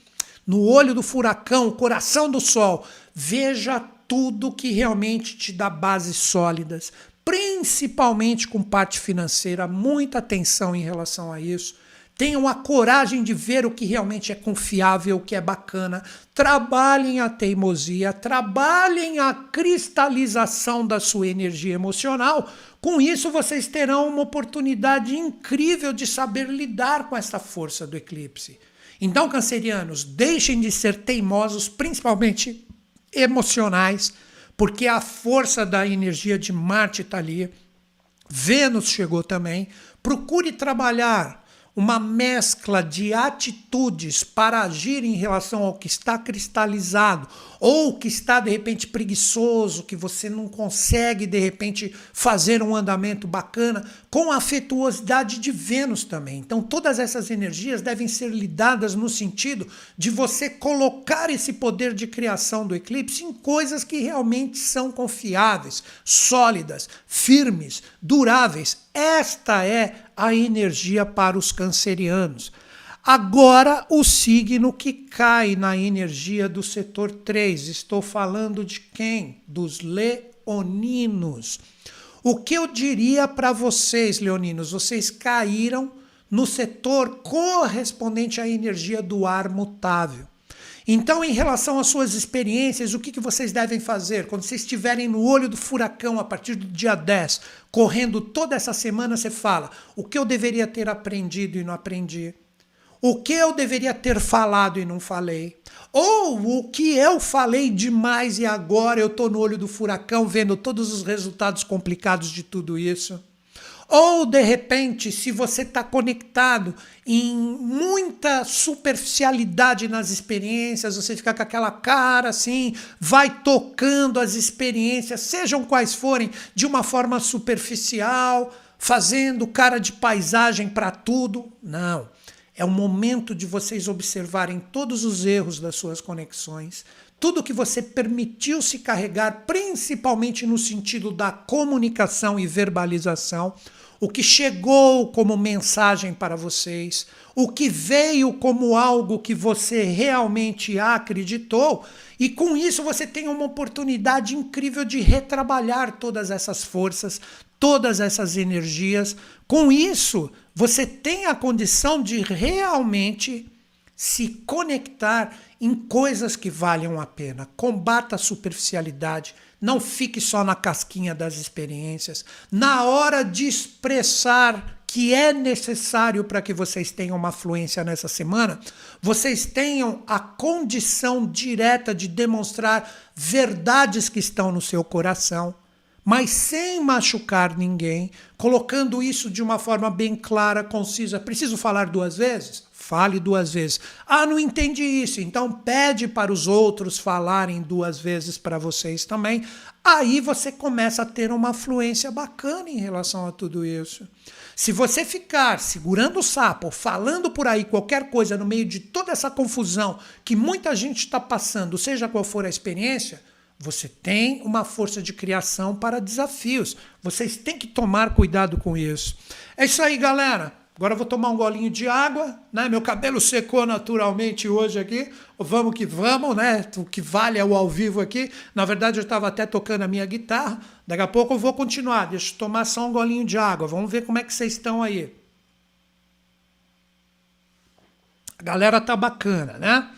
no olho do furacão, coração do sol. Veja tudo que realmente te dá bases sólidas, principalmente com parte financeira, muita atenção em relação a isso. Tenham a coragem de ver o que realmente é confiável, o que é bacana. Trabalhem a teimosia, trabalhem a cristalização da sua energia emocional. Com isso, vocês terão uma oportunidade incrível de saber lidar com essa força do eclipse. Então, cancerianos, deixem de ser teimosos, principalmente emocionais porque a força da energia de Marte está ali. Vênus chegou também. Procure trabalhar uma mescla de atitudes para agir em relação ao que está cristalizado ou que está de repente preguiçoso, que você não consegue de repente fazer um andamento bacana, com a afetuosidade de Vênus também. Então, todas essas energias devem ser lidadas no sentido de você colocar esse poder de criação do eclipse em coisas que realmente são confiáveis, sólidas, firmes, duráveis. Esta é a energia para os cancerianos. Agora, o signo que cai na energia do setor 3. Estou falando de quem? Dos leoninos. O que eu diria para vocês, leoninos? Vocês caíram no setor correspondente à energia do ar mutável. Então, em relação às suas experiências, o que, que vocês devem fazer? Quando vocês estiverem no olho do furacão a partir do dia 10, correndo toda essa semana, você fala: o que eu deveria ter aprendido e não aprendi? o que eu deveria ter falado e não falei. Ou o que eu falei demais e agora eu estou no olho do furacão vendo todos os resultados complicados de tudo isso. Ou, de repente, se você está conectado em muita superficialidade nas experiências, você fica com aquela cara assim, vai tocando as experiências, sejam quais forem, de uma forma superficial, fazendo cara de paisagem para tudo. Não. É o momento de vocês observarem todos os erros das suas conexões, tudo que você permitiu se carregar, principalmente no sentido da comunicação e verbalização, o que chegou como mensagem para vocês, o que veio como algo que você realmente acreditou, e com isso você tem uma oportunidade incrível de retrabalhar todas essas forças, todas essas energias. Com isso, você tem a condição de realmente se conectar em coisas que valham a pena. Combata a superficialidade. Não fique só na casquinha das experiências. Na hora de expressar que é necessário para que vocês tenham uma fluência nessa semana, vocês tenham a condição direta de demonstrar verdades que estão no seu coração mas sem machucar ninguém, colocando isso de uma forma bem clara, concisa. Preciso falar duas vezes? Fale duas vezes. Ah, não entendi isso. Então pede para os outros falarem duas vezes para vocês também. Aí você começa a ter uma fluência bacana em relação a tudo isso. Se você ficar segurando o sapo, falando por aí qualquer coisa no meio de toda essa confusão que muita gente está passando, seja qual for a experiência, você tem uma força de criação para desafios. Vocês têm que tomar cuidado com isso. É isso aí, galera. Agora eu vou tomar um golinho de água, né? Meu cabelo secou naturalmente hoje aqui. Vamos que vamos, né? O que vale é o ao vivo aqui. Na verdade, eu estava até tocando a minha guitarra. Daqui a pouco eu vou continuar. Deixa eu tomar só um golinho de água. Vamos ver como é que vocês estão aí. A galera tá bacana, né?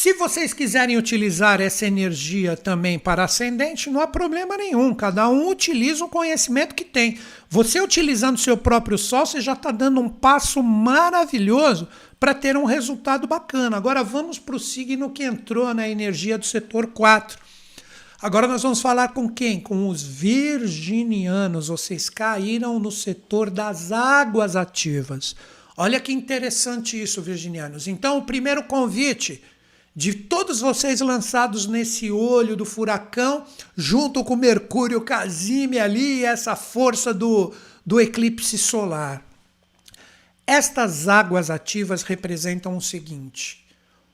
Se vocês quiserem utilizar essa energia também para ascendente, não há problema nenhum. Cada um utiliza o conhecimento que tem. Você utilizando seu próprio sol, você já está dando um passo maravilhoso para ter um resultado bacana. Agora vamos para o signo que entrou na energia do setor 4. Agora nós vamos falar com quem? Com os virginianos. Vocês caíram no setor das águas ativas. Olha que interessante isso, virginianos. Então, o primeiro convite de todos vocês lançados nesse olho do furacão, junto com Mercúrio Casime ali, essa força do, do eclipse solar. Estas águas ativas representam o seguinte: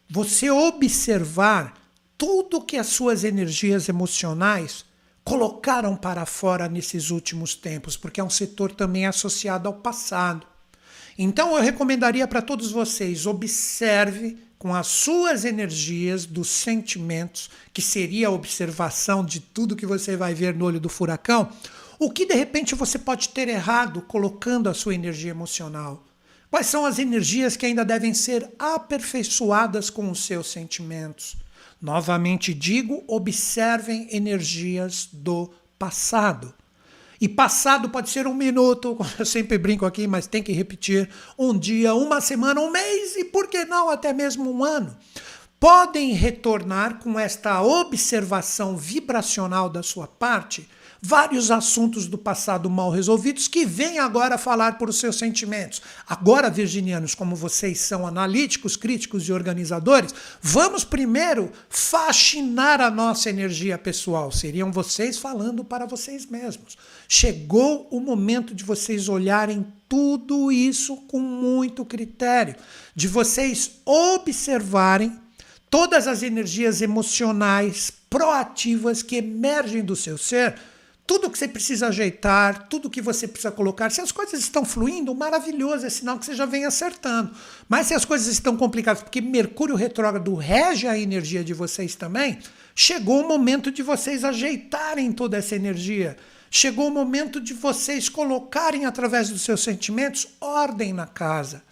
você observar tudo que as suas energias emocionais colocaram para fora nesses últimos tempos, porque é um setor também associado ao passado. Então eu recomendaria para todos vocês, observe com as suas energias dos sentimentos, que seria a observação de tudo que você vai ver no olho do furacão, o que de repente você pode ter errado colocando a sua energia emocional? Quais são as energias que ainda devem ser aperfeiçoadas com os seus sentimentos? Novamente digo, observem energias do passado. E passado pode ser um minuto, [laughs] eu sempre brinco aqui, mas tem que repetir: um dia, uma semana, um mês e por que não até mesmo um ano. Podem retornar com esta observação vibracional da sua parte vários assuntos do passado mal resolvidos que vêm agora falar por seus sentimentos. Agora, virginianos, como vocês são analíticos, críticos e organizadores, vamos primeiro faxinar a nossa energia pessoal. Seriam vocês falando para vocês mesmos. Chegou o momento de vocês olharem tudo isso com muito critério, de vocês observarem todas as energias emocionais proativas que emergem do seu ser tudo que você precisa ajeitar, tudo que você precisa colocar. Se as coisas estão fluindo, maravilhoso, é sinal que você já vem acertando. Mas se as coisas estão complicadas, porque Mercúrio retrógrado rege a energia de vocês também, chegou o momento de vocês ajeitarem toda essa energia. Chegou o momento de vocês colocarem através dos seus sentimentos ordem na casa.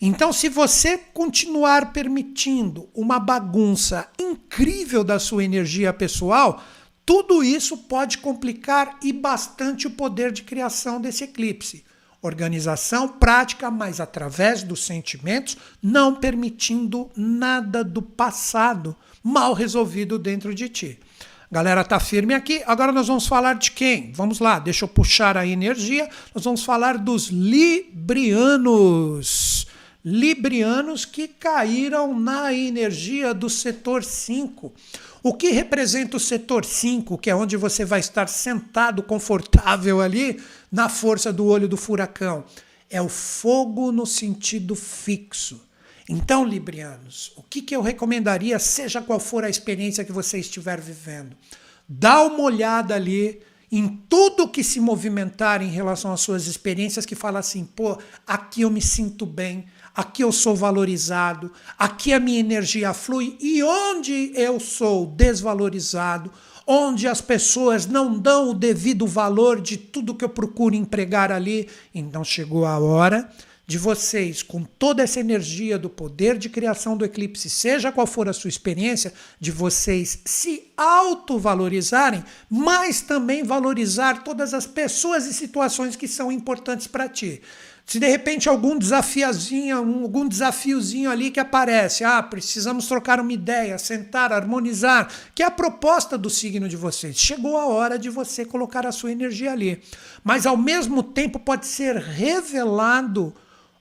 Então, se você continuar permitindo uma bagunça incrível da sua energia pessoal, tudo isso pode complicar e bastante o poder de criação desse eclipse. Organização prática, mas através dos sentimentos, não permitindo nada do passado mal resolvido dentro de ti. Galera, tá firme aqui. Agora nós vamos falar de quem? Vamos lá, deixa eu puxar a energia. Nós vamos falar dos librianos. Librianos que caíram na energia do setor 5. O que representa o setor 5, que é onde você vai estar sentado confortável ali na força do olho do furacão? É o fogo no sentido fixo. Então, Librianos, o que, que eu recomendaria, seja qual for a experiência que você estiver vivendo? Dá uma olhada ali em tudo que se movimentar em relação às suas experiências que fala assim, pô, aqui eu me sinto bem, aqui eu sou valorizado, aqui a minha energia flui e onde eu sou desvalorizado, onde as pessoas não dão o devido valor de tudo que eu procuro empregar ali, então chegou a hora de vocês, com toda essa energia do poder de criação do eclipse, seja qual for a sua experiência, de vocês se autovalorizarem, mas também valorizar todas as pessoas e situações que são importantes para ti. Se de repente algum desafiazinho, algum desafiozinho ali que aparece, ah, precisamos trocar uma ideia, sentar, harmonizar, que é a proposta do signo de vocês. Chegou a hora de você colocar a sua energia ali. Mas ao mesmo tempo pode ser revelado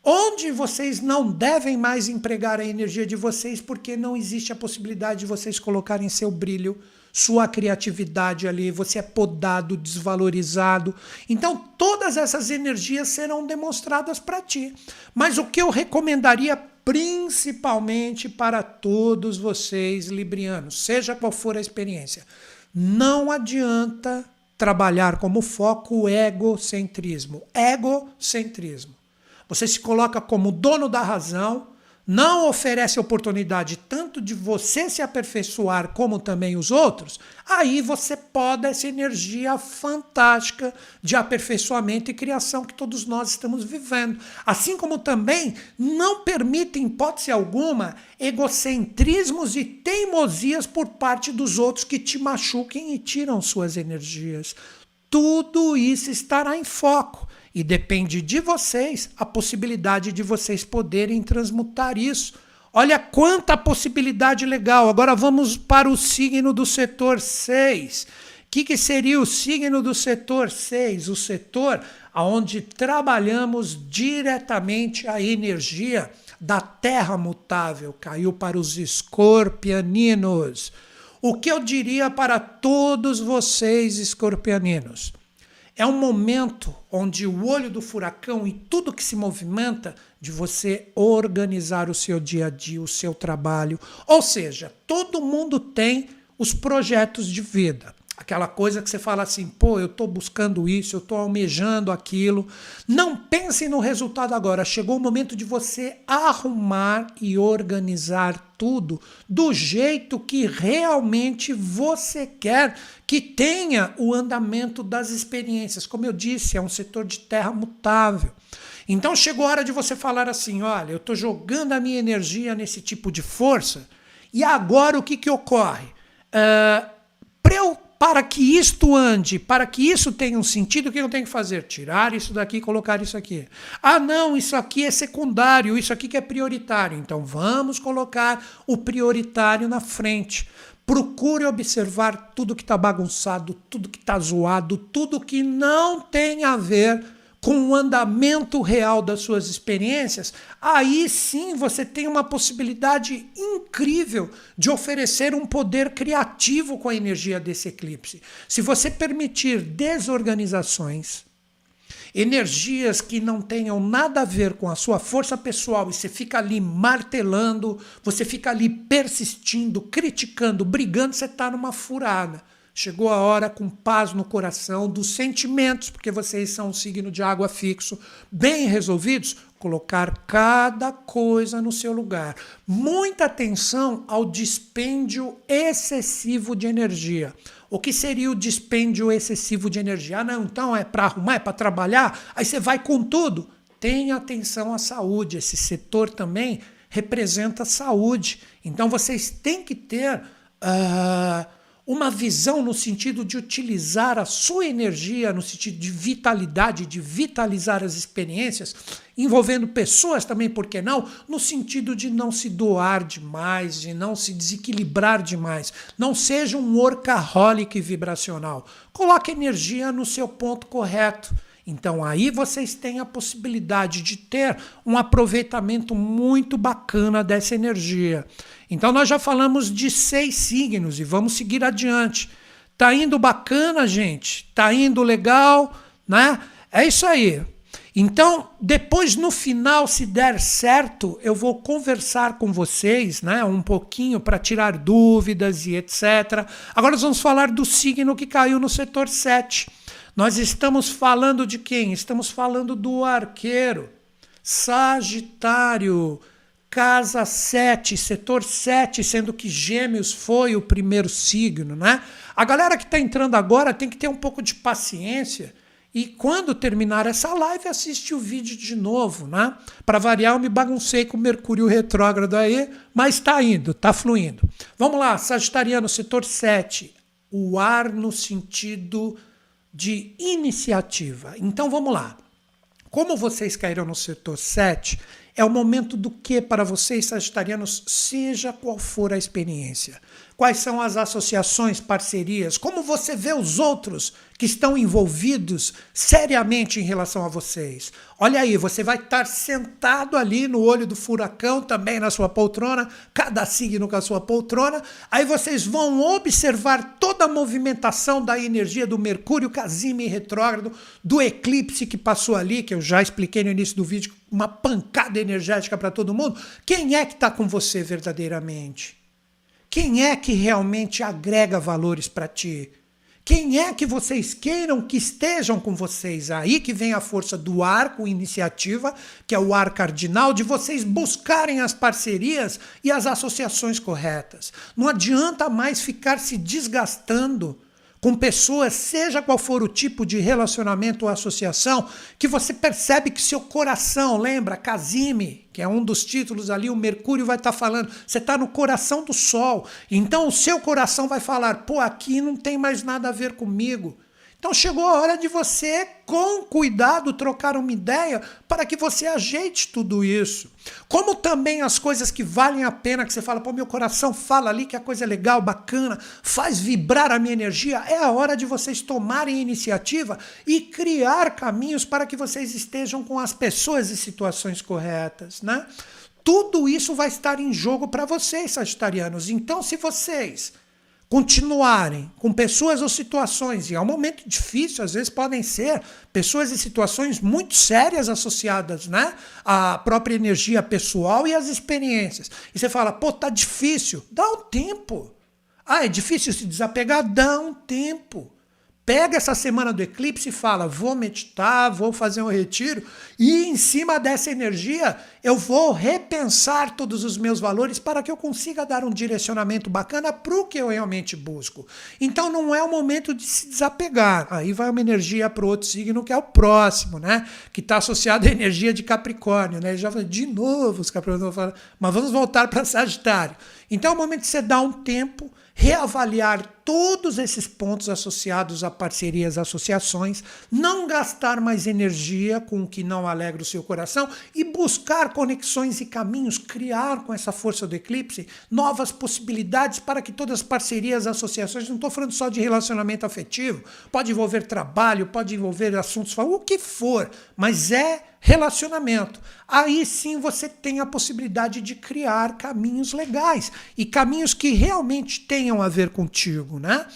onde vocês não devem mais empregar a energia de vocês, porque não existe a possibilidade de vocês colocarem seu brilho sua criatividade ali, você é podado, desvalorizado. Então, todas essas energias serão demonstradas para ti. Mas o que eu recomendaria principalmente para todos vocês librianos, seja qual for a experiência, não adianta trabalhar como foco o egocentrismo. Egocentrismo. Você se coloca como dono da razão, não oferece oportunidade tanto de você se aperfeiçoar como também os outros, aí você pode essa energia fantástica de aperfeiçoamento e criação que todos nós estamos vivendo. Assim como também não permite, em hipótese alguma, egocentrismos e teimosias por parte dos outros que te machuquem e tiram suas energias. Tudo isso estará em foco. E depende de vocês a possibilidade de vocês poderem transmutar isso. Olha quanta possibilidade legal. Agora vamos para o signo do setor 6. O que, que seria o signo do setor 6? O setor onde trabalhamos diretamente a energia da terra mutável. Caiu para os escorpianinos. O que eu diria para todos vocês, escorpianinos? É um momento onde o olho do furacão e tudo que se movimenta de você organizar o seu dia a dia, o seu trabalho. Ou seja, todo mundo tem os projetos de vida. Aquela coisa que você fala assim, pô, eu estou buscando isso, eu estou almejando aquilo. Não pense no resultado agora. Chegou o momento de você arrumar e organizar tudo do jeito que realmente você quer que tenha o andamento das experiências. Como eu disse, é um setor de terra mutável. Então chegou a hora de você falar assim: olha, eu estou jogando a minha energia nesse tipo de força, e agora o que, que ocorre? Uh, para eu para que isto ande, para que isso tenha um sentido, o que eu tenho que fazer? Tirar isso daqui e colocar isso aqui. Ah, não, isso aqui é secundário, isso aqui que é prioritário. Então vamos colocar o prioritário na frente. Procure observar tudo que está bagunçado, tudo que está zoado, tudo que não tem a ver com o andamento real das suas experiências, aí sim você tem uma possibilidade incrível de oferecer um poder criativo com a energia desse eclipse. Se você permitir desorganizações, energias que não tenham nada a ver com a sua força pessoal e você fica ali martelando, você fica ali persistindo, criticando, brigando, você está numa furada. Chegou a hora, com paz no coração, dos sentimentos, porque vocês são um signo de água fixo, bem resolvidos, colocar cada coisa no seu lugar. Muita atenção ao dispêndio excessivo de energia. O que seria o dispêndio excessivo de energia? Ah, não, então é para arrumar, é para trabalhar, aí você vai com tudo. Tenha atenção à saúde. Esse setor também representa saúde. Então vocês têm que ter. Uh, uma visão no sentido de utilizar a sua energia, no sentido de vitalidade, de vitalizar as experiências, envolvendo pessoas também, por que não? No sentido de não se doar demais, de não se desequilibrar demais. Não seja um workaholic vibracional. Coloque energia no seu ponto correto. Então aí vocês têm a possibilidade de ter um aproveitamento muito bacana dessa energia. Então nós já falamos de seis signos e vamos seguir adiante. Tá indo bacana, gente? Tá indo legal, né? É isso aí. Então, depois no final, se der certo, eu vou conversar com vocês, né, um pouquinho para tirar dúvidas e etc. Agora nós vamos falar do signo que caiu no setor 7. Nós estamos falando de quem? Estamos falando do arqueiro, Sagitário casa 7, setor 7, sendo que Gêmeos foi o primeiro signo, né? A galera que está entrando agora tem que ter um pouco de paciência e quando terminar essa live assiste o vídeo de novo, né? Para variar, eu me baguncei com o Mercúrio retrógrado aí, mas está indo, está fluindo. Vamos lá, Sagitariano, setor 7, o ar no sentido de iniciativa. Então vamos lá. Como vocês caíram no setor 7, é o momento do que para vocês, sagitarianos, seja qual for a experiência. Quais são as associações, parcerias? Como você vê os outros que estão envolvidos seriamente em relação a vocês? Olha aí, você vai estar sentado ali no olho do furacão, também na sua poltrona, cada signo com a sua poltrona. Aí vocês vão observar toda a movimentação da energia do Mercúrio Casime retrógrado, do eclipse que passou ali, que eu já expliquei no início do vídeo, uma pancada energética para todo mundo. Quem é que está com você verdadeiramente? Quem é que realmente agrega valores para ti? Quem é que vocês queiram que estejam com vocês? Aí que vem a força do ar com iniciativa, que é o ar cardinal, de vocês buscarem as parcerias e as associações corretas. Não adianta mais ficar se desgastando com pessoas, seja qual for o tipo de relacionamento ou associação, que você percebe que seu coração, lembra, Casime, que é um dos títulos ali, o Mercúrio vai estar tá falando, você está no coração do Sol. Então o seu coração vai falar, pô, aqui não tem mais nada a ver comigo. Então chegou a hora de você, com cuidado, trocar uma ideia para que você ajeite tudo isso. Como também as coisas que valem a pena, que você fala, pô, meu coração fala ali que a coisa é legal, bacana, faz vibrar a minha energia, é a hora de vocês tomarem iniciativa e criar caminhos para que vocês estejam com as pessoas e situações corretas, né? Tudo isso vai estar em jogo para vocês, sagitarianos. Então, se vocês continuarem com pessoas ou situações, e é um momento difícil, às vezes podem ser pessoas e situações muito sérias associadas né, à própria energia pessoal e às experiências. E você fala, pô, tá difícil. Dá um tempo. Ah, é difícil se desapegar? Dá um tempo. Pega essa semana do eclipse e fala: vou meditar, vou fazer um retiro, e em cima dessa energia eu vou repensar todos os meus valores para que eu consiga dar um direcionamento bacana para o que eu realmente busco. Então não é o momento de se desapegar. Aí vai uma energia para outro signo que é o próximo, né? Que está associado à energia de Capricórnio, né? Já de novo os Capricórnios mas vamos voltar para Sagitário. Então é o momento de você dar um tempo reavaliar todos esses pontos associados a parcerias, associações, não gastar mais energia com o que não alegra o seu coração e buscar conexões e caminhos, criar com essa força do eclipse novas possibilidades para que todas as parcerias, associações, não estou falando só de relacionamento afetivo, pode envolver trabalho, pode envolver assuntos, o que for, mas é relacionamento. Aí sim você tem a possibilidade de criar caminhos legais e caminhos que realmente tenham a ver contigo, né?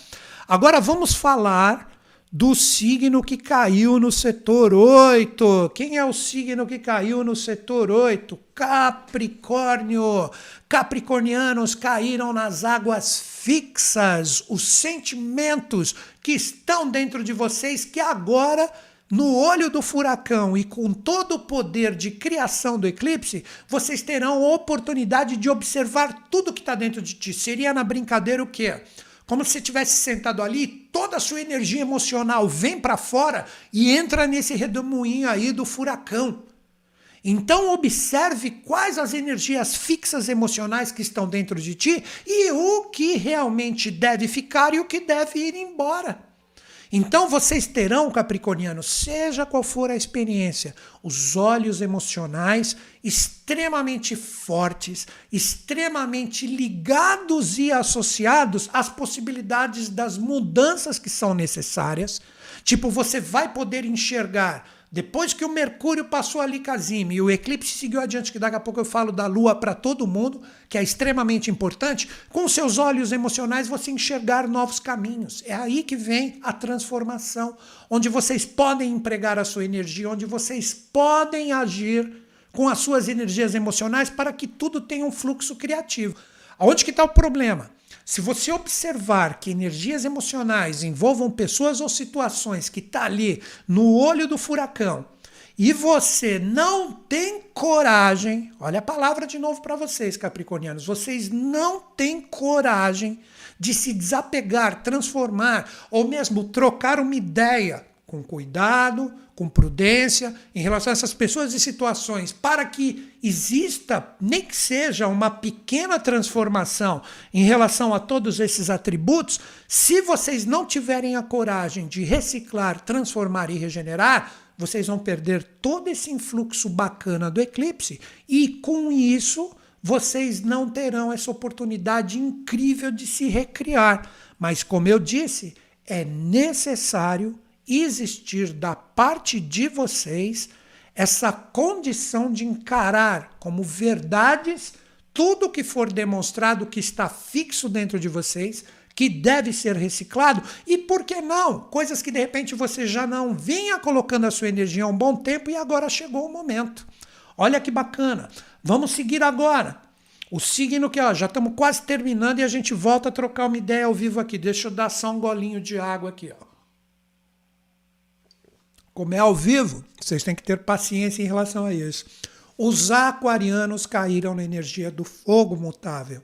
Agora vamos falar do signo que caiu no setor 8. Quem é o signo que caiu no setor 8? Capricórnio. Capricornianos caíram nas águas fixas, os sentimentos que estão dentro de vocês que agora no olho do furacão e com todo o poder de criação do eclipse, vocês terão oportunidade de observar tudo que está dentro de ti. Seria na brincadeira o quê? Como se você tivesse sentado ali, toda a sua energia emocional vem para fora e entra nesse redemoinho aí do furacão. Então observe quais as energias fixas emocionais que estão dentro de ti e o que realmente deve ficar e o que deve ir embora. Então vocês terão, Capricornianos, seja qual for a experiência, os olhos emocionais extremamente fortes, extremamente ligados e associados às possibilidades das mudanças que são necessárias. Tipo, você vai poder enxergar depois que o Mercúrio passou ali Casime e o eclipse seguiu adiante, que daqui a pouco eu falo da Lua para todo mundo, que é extremamente importante, com seus olhos emocionais você enxergar novos caminhos. É aí que vem a transformação, onde vocês podem empregar a sua energia, onde vocês podem agir com as suas energias emocionais para que tudo tenha um fluxo criativo. Aonde que está o problema? Se você observar que energias emocionais envolvam pessoas ou situações que está ali no olho do furacão e você não tem coragem, olha a palavra de novo para vocês, capricornianos, vocês não têm coragem de se desapegar, transformar ou mesmo trocar uma ideia com cuidado, com prudência em relação a essas pessoas e situações, para que exista, nem que seja uma pequena transformação em relação a todos esses atributos, se vocês não tiverem a coragem de reciclar, transformar e regenerar, vocês vão perder todo esse influxo bacana do eclipse e com isso vocês não terão essa oportunidade incrível de se recriar. Mas como eu disse, é necessário existir da parte de vocês essa condição de encarar como verdades tudo que for demonstrado que está fixo dentro de vocês, que deve ser reciclado, e por que não? Coisas que de repente você já não vinha colocando a sua energia há um bom tempo e agora chegou o momento. Olha que bacana. Vamos seguir agora. O signo que ó, já estamos quase terminando e a gente volta a trocar uma ideia ao vivo aqui. Deixa eu dar só um golinho de água aqui. Ó. Como é ao vivo, vocês têm que ter paciência em relação a isso. Os aquarianos caíram na energia do fogo mutável.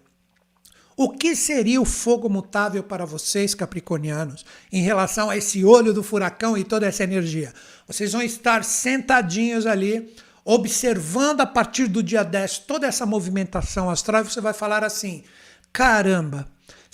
O que seria o fogo mutável para vocês, capricornianos, em relação a esse olho do furacão e toda essa energia? Vocês vão estar sentadinhos ali, observando a partir do dia 10 toda essa movimentação astral, e você vai falar assim: caramba,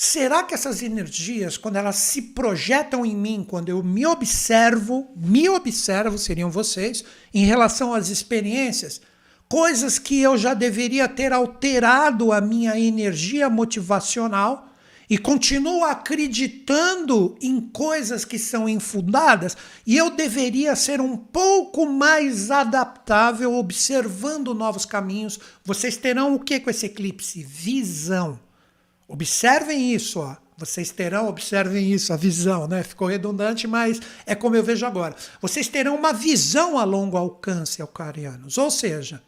Será que essas energias, quando elas se projetam em mim, quando eu me observo, me observo, seriam vocês, em relação às experiências, coisas que eu já deveria ter alterado a minha energia motivacional e continuo acreditando em coisas que são infundadas e eu deveria ser um pouco mais adaptável, observando novos caminhos. Vocês terão o que com esse eclipse? Visão. Observem isso, ó. Vocês terão, observem isso, a visão, né? Ficou redundante, mas é como eu vejo agora. Vocês terão uma visão a longo alcance, alcarianos. Ou seja,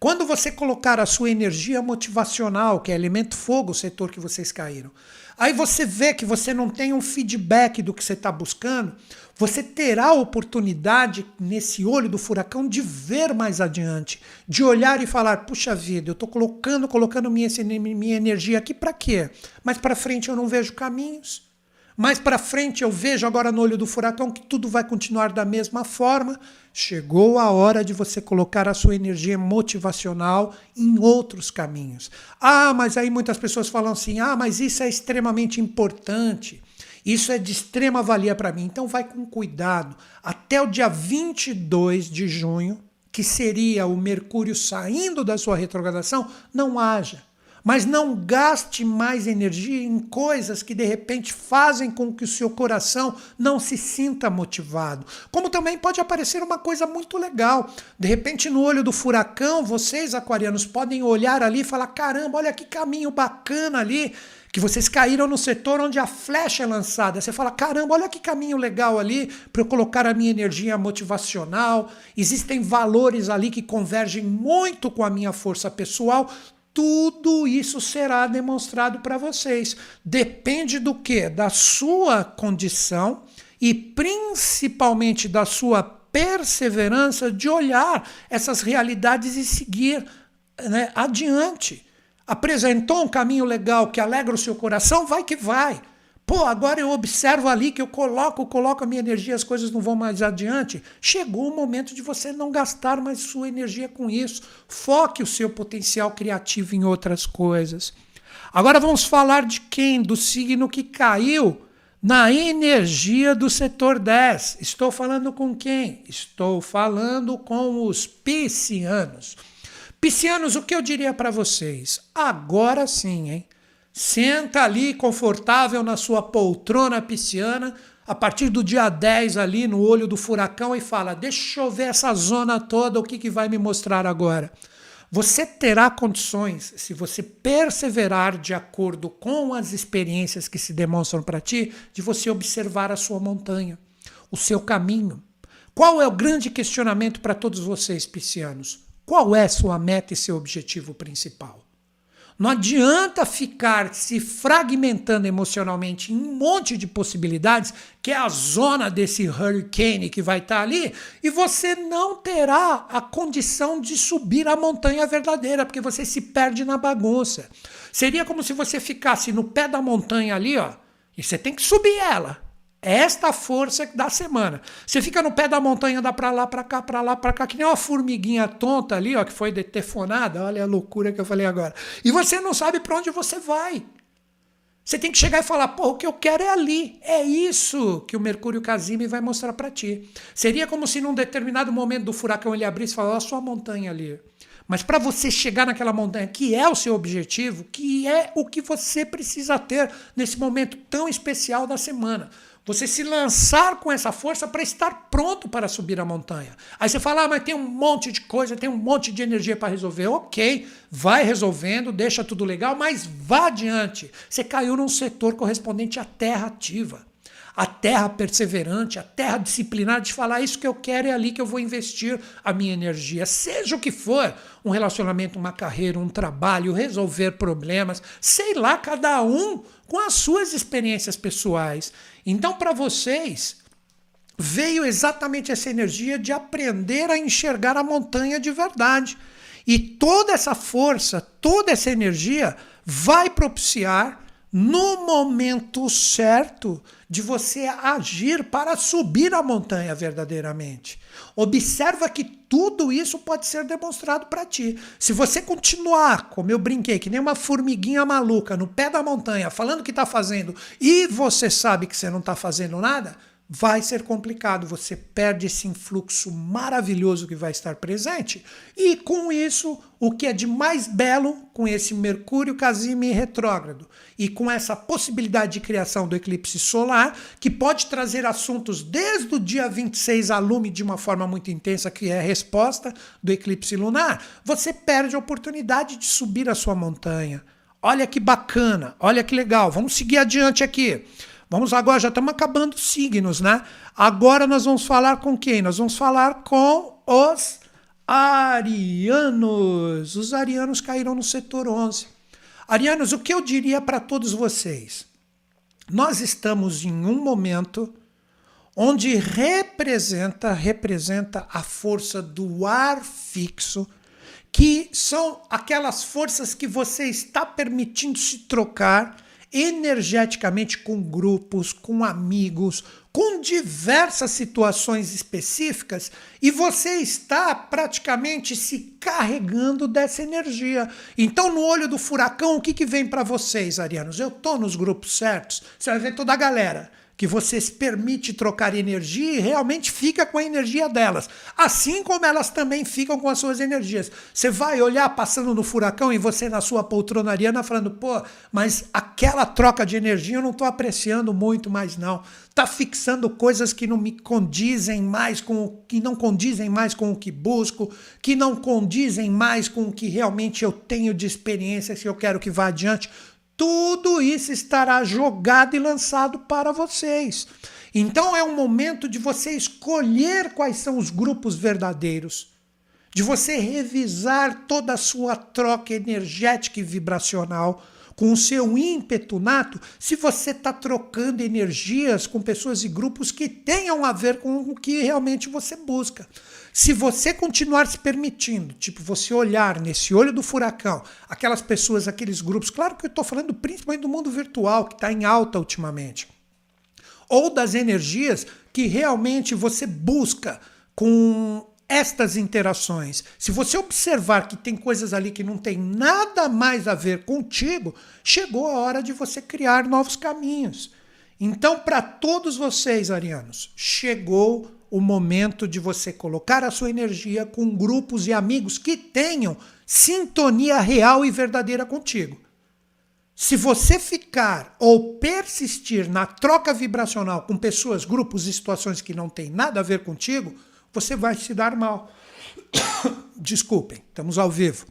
quando você colocar a sua energia motivacional, que é elemento fogo, o setor que vocês caíram, aí você vê que você não tem um feedback do que você está buscando, você terá a oportunidade, nesse olho do furacão, de ver mais adiante, de olhar e falar: puxa vida, eu estou colocando, colocando minha, minha energia aqui para quê? Mas para frente eu não vejo caminhos. Mais para frente eu vejo agora no olho do furacão que tudo vai continuar da mesma forma. Chegou a hora de você colocar a sua energia motivacional em outros caminhos. Ah, mas aí muitas pessoas falam assim: "Ah, mas isso é extremamente importante. Isso é de extrema valia para mim". Então vai com cuidado. Até o dia 22 de junho, que seria o Mercúrio saindo da sua retrogradação, não haja mas não gaste mais energia em coisas que de repente fazem com que o seu coração não se sinta motivado. Como também pode aparecer uma coisa muito legal. De repente, no olho do furacão, vocês, aquarianos, podem olhar ali e falar: caramba, olha que caminho bacana ali que vocês caíram no setor onde a flecha é lançada. Você fala: caramba, olha que caminho legal ali para eu colocar a minha energia motivacional. Existem valores ali que convergem muito com a minha força pessoal tudo isso será demonstrado para vocês. Depende do que? Da sua condição e principalmente da sua perseverança de olhar essas realidades e seguir né, adiante. Apresentou um caminho legal que alegra o seu coração, vai que vai. Pô, agora eu observo ali que eu coloco, coloco a minha energia, as coisas não vão mais adiante. Chegou o momento de você não gastar mais sua energia com isso. Foque o seu potencial criativo em outras coisas. Agora vamos falar de quem? Do signo que caiu na energia do setor 10. Estou falando com quem? Estou falando com os piscianos. Piscianos, o que eu diria para vocês? Agora sim, hein? Senta ali confortável na sua poltrona pisciana, a partir do dia 10 ali no olho do furacão e fala: Deixa eu ver essa zona toda, o que, que vai me mostrar agora. Você terá condições, se você perseverar de acordo com as experiências que se demonstram para ti, de você observar a sua montanha, o seu caminho. Qual é o grande questionamento para todos vocês, piscianos? Qual é sua meta e seu objetivo principal? Não adianta ficar se fragmentando emocionalmente em um monte de possibilidades, que é a zona desse hurricane que vai estar ali, e você não terá a condição de subir a montanha verdadeira, porque você se perde na bagunça. Seria como se você ficasse no pé da montanha ali, ó, e você tem que subir ela. Esta força da semana. Você fica no pé da montanha, dá para lá, para cá, para lá, para cá, que nem uma formiguinha tonta ali, ó, que foi detefonada. Olha a loucura que eu falei agora. E você não sabe para onde você vai. Você tem que chegar e falar, pô, o que eu quero é ali. É isso que o Mercúrio Casime vai mostrar para ti. Seria como se num determinado momento do furacão ele abrisse e falasse, a sua montanha ali. Mas para você chegar naquela montanha, que é o seu objetivo, que é o que você precisa ter nesse momento tão especial da semana. Você se lançar com essa força para estar pronto para subir a montanha. Aí você fala, ah, mas tem um monte de coisa, tem um monte de energia para resolver. Ok, vai resolvendo, deixa tudo legal, mas vá adiante. Você caiu num setor correspondente à terra ativa a terra perseverante, a terra disciplinada de falar isso que eu quero é ali que eu vou investir a minha energia, seja o que for, um relacionamento, uma carreira, um trabalho, resolver problemas, sei lá, cada um com as suas experiências pessoais. Então, para vocês, veio exatamente essa energia de aprender a enxergar a montanha de verdade. E toda essa força, toda essa energia vai propiciar no momento certo de você agir para subir a montanha verdadeiramente. Observa que tudo isso pode ser demonstrado para ti. Se você continuar, como eu brinquei, que nem uma formiguinha maluca no pé da montanha, falando que está fazendo e você sabe que você não está fazendo nada, vai ser complicado. Você perde esse influxo maravilhoso que vai estar presente. E com isso, o que é de mais belo com esse Mercúrio Casime retrógrado e com essa possibilidade de criação do eclipse solar, que pode trazer assuntos desde o dia 26 a lume de uma forma muito intensa, que é a resposta do eclipse lunar, você perde a oportunidade de subir a sua montanha. Olha que bacana, olha que legal. Vamos seguir adiante aqui. Vamos agora, já estamos acabando signos, né? Agora nós vamos falar com quem? Nós vamos falar com os arianos. Os arianos caíram no setor 11. Arianos, o que eu diria para todos vocês? Nós estamos em um momento onde representa representa a força do ar fixo, que são aquelas forças que você está permitindo se trocar energeticamente com grupos, com amigos, com diversas situações específicas e você está praticamente se carregando dessa energia. Então, no olho do furacão, o que, que vem para vocês, arianos? Eu estou nos grupos certos, você vai ver toda a galera que você se permite trocar energia e realmente fica com a energia delas. Assim como elas também ficam com as suas energias. Você vai olhar passando no furacão e você na sua poltrona ariana falando, pô, mas aquela troca de energia eu não estou apreciando muito mais não. Tá fixando coisas que não me condizem mais com o que não condizem mais com o que busco, que não condizem mais com o que realmente eu tenho de experiência se eu quero que vá adiante tudo isso estará jogado e lançado para vocês. Então é um momento de você escolher quais são os grupos verdadeiros, de você revisar toda a sua troca energética e vibracional com o seu ímpeto nato, se você está trocando energias com pessoas e grupos que tenham a ver com o que realmente você busca. Se você continuar se permitindo, tipo, você olhar nesse olho do furacão, aquelas pessoas, aqueles grupos, claro que eu estou falando principalmente do mundo virtual, que está em alta ultimamente, ou das energias que realmente você busca com estas interações. Se você observar que tem coisas ali que não tem nada mais a ver contigo, chegou a hora de você criar novos caminhos. Então, para todos vocês, arianos, chegou o momento de você colocar a sua energia com grupos e amigos que tenham sintonia real e verdadeira contigo. Se você ficar ou persistir na troca vibracional com pessoas, grupos e situações que não têm nada a ver contigo, você vai se dar mal. [coughs] Desculpem, estamos ao vivo.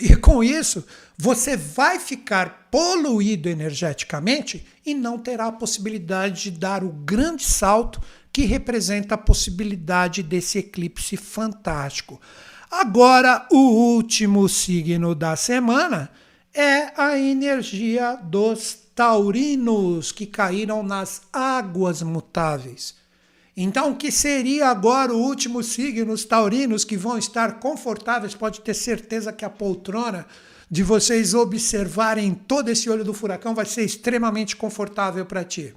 E com isso, você vai ficar poluído energeticamente e não terá a possibilidade de dar o grande salto que representa a possibilidade desse eclipse fantástico. Agora, o último signo da semana é a energia dos taurinos que caíram nas águas mutáveis. Então, que seria agora o último signo, os taurinos que vão estar confortáveis? Pode ter certeza que a poltrona de vocês observarem todo esse olho do furacão vai ser extremamente confortável para ti.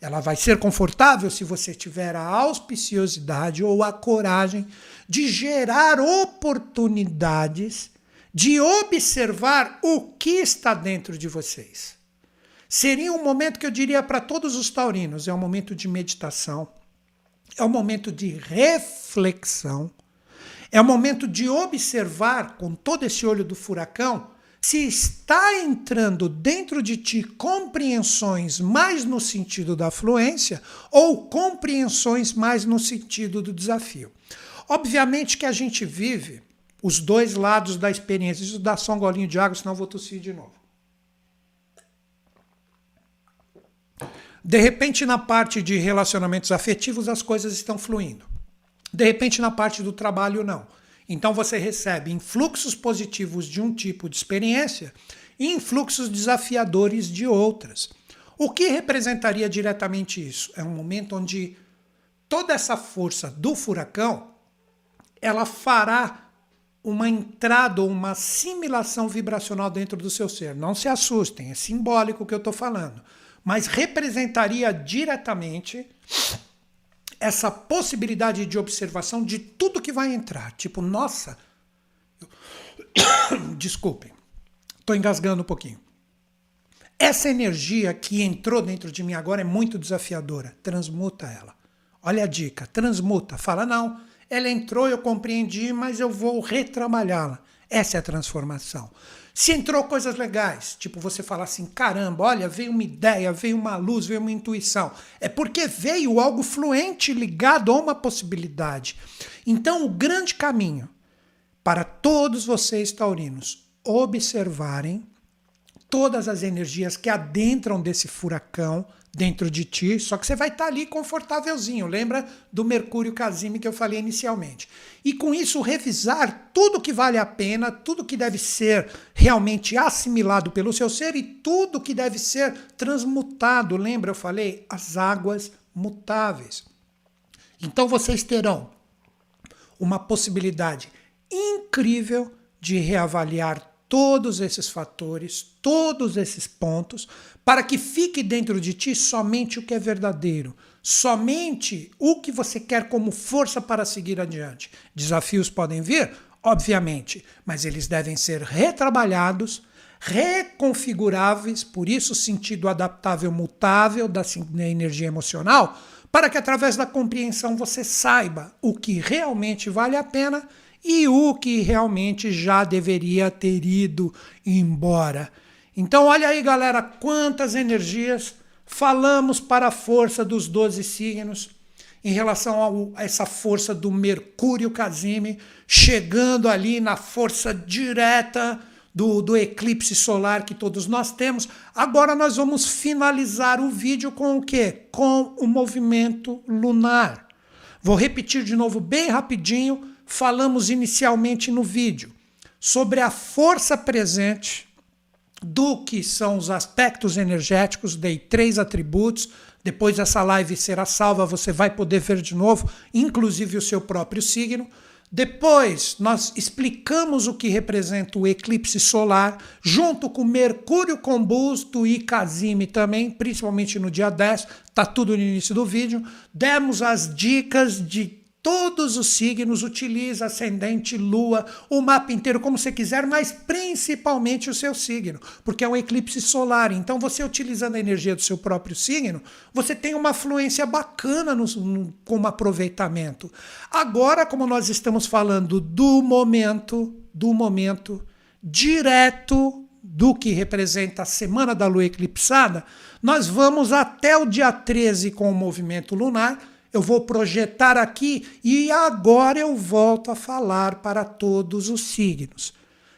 Ela vai ser confortável se você tiver a auspiciosidade ou a coragem de gerar oportunidades de observar o que está dentro de vocês. Seria um momento que eu diria para todos os taurinos: é um momento de meditação, é um momento de reflexão, é um momento de observar com todo esse olho do furacão se está entrando dentro de ti compreensões mais no sentido da fluência ou compreensões mais no sentido do desafio. Obviamente que a gente vive os dois lados da experiência. Isso dá só um golinho de água, senão eu vou tossir de novo. De repente, na parte de relacionamentos afetivos, as coisas estão fluindo. De repente, na parte do trabalho, não. Então você recebe influxos positivos de um tipo de experiência e influxos desafiadores de outras. O que representaria diretamente isso? É um momento onde toda essa força do furacão ela fará uma entrada ou uma assimilação vibracional dentro do seu ser. Não se assustem, é simbólico o que eu estou falando. Mas representaria diretamente essa possibilidade de observação de tudo que vai entrar. Tipo, nossa. [coughs] Desculpem, estou engasgando um pouquinho. Essa energia que entrou dentro de mim agora é muito desafiadora. Transmuta ela. Olha a dica: transmuta. Fala, não, ela entrou, eu compreendi, mas eu vou retrabalhá-la. Essa é a transformação. Se entrou coisas legais, tipo você falar assim: caramba, olha, veio uma ideia, veio uma luz, veio uma intuição. É porque veio algo fluente ligado a uma possibilidade. Então, o grande caminho para todos vocês taurinos observarem todas as energias que adentram desse furacão dentro de ti, só que você vai estar tá ali confortávelzinho. Lembra do Mercúrio Casime que eu falei inicialmente. E com isso revisar tudo que vale a pena, tudo que deve ser realmente assimilado pelo seu ser e tudo que deve ser transmutado. Lembra eu falei as águas mutáveis. Então vocês terão uma possibilidade incrível de reavaliar todos esses fatores, todos esses pontos, para que fique dentro de ti somente o que é verdadeiro, somente o que você quer como força para seguir adiante. Desafios podem vir? Obviamente, mas eles devem ser retrabalhados, reconfiguráveis, por isso sentido adaptável mutável da energia emocional, para que através da compreensão você saiba o que realmente vale a pena e o que realmente já deveria ter ido embora. Então, olha aí, galera, quantas energias falamos para a força dos 12 signos em relação a essa força do Mercúrio Casime chegando ali na força direta do, do eclipse solar que todos nós temos. Agora nós vamos finalizar o vídeo com o quê? Com o movimento lunar. Vou repetir de novo bem rapidinho. Falamos inicialmente no vídeo sobre a força presente do que são os aspectos energéticos, dei três atributos. Depois essa live será salva, você vai poder ver de novo, inclusive o seu próprio signo. Depois, nós explicamos o que representa o eclipse solar, junto com Mercúrio combusto e Casime também, principalmente no dia 10, tá tudo no início do vídeo. Demos as dicas de Todos os signos utiliza ascendente, lua, o mapa inteiro como você quiser, mas principalmente o seu signo, porque é um eclipse solar. Então, você utilizando a energia do seu próprio signo, você tem uma fluência bacana no, no, como aproveitamento. Agora, como nós estamos falando do momento, do momento direto do que representa a semana da lua eclipsada, nós vamos até o dia 13 com o movimento lunar eu vou projetar aqui e agora eu volto a falar para todos os signos.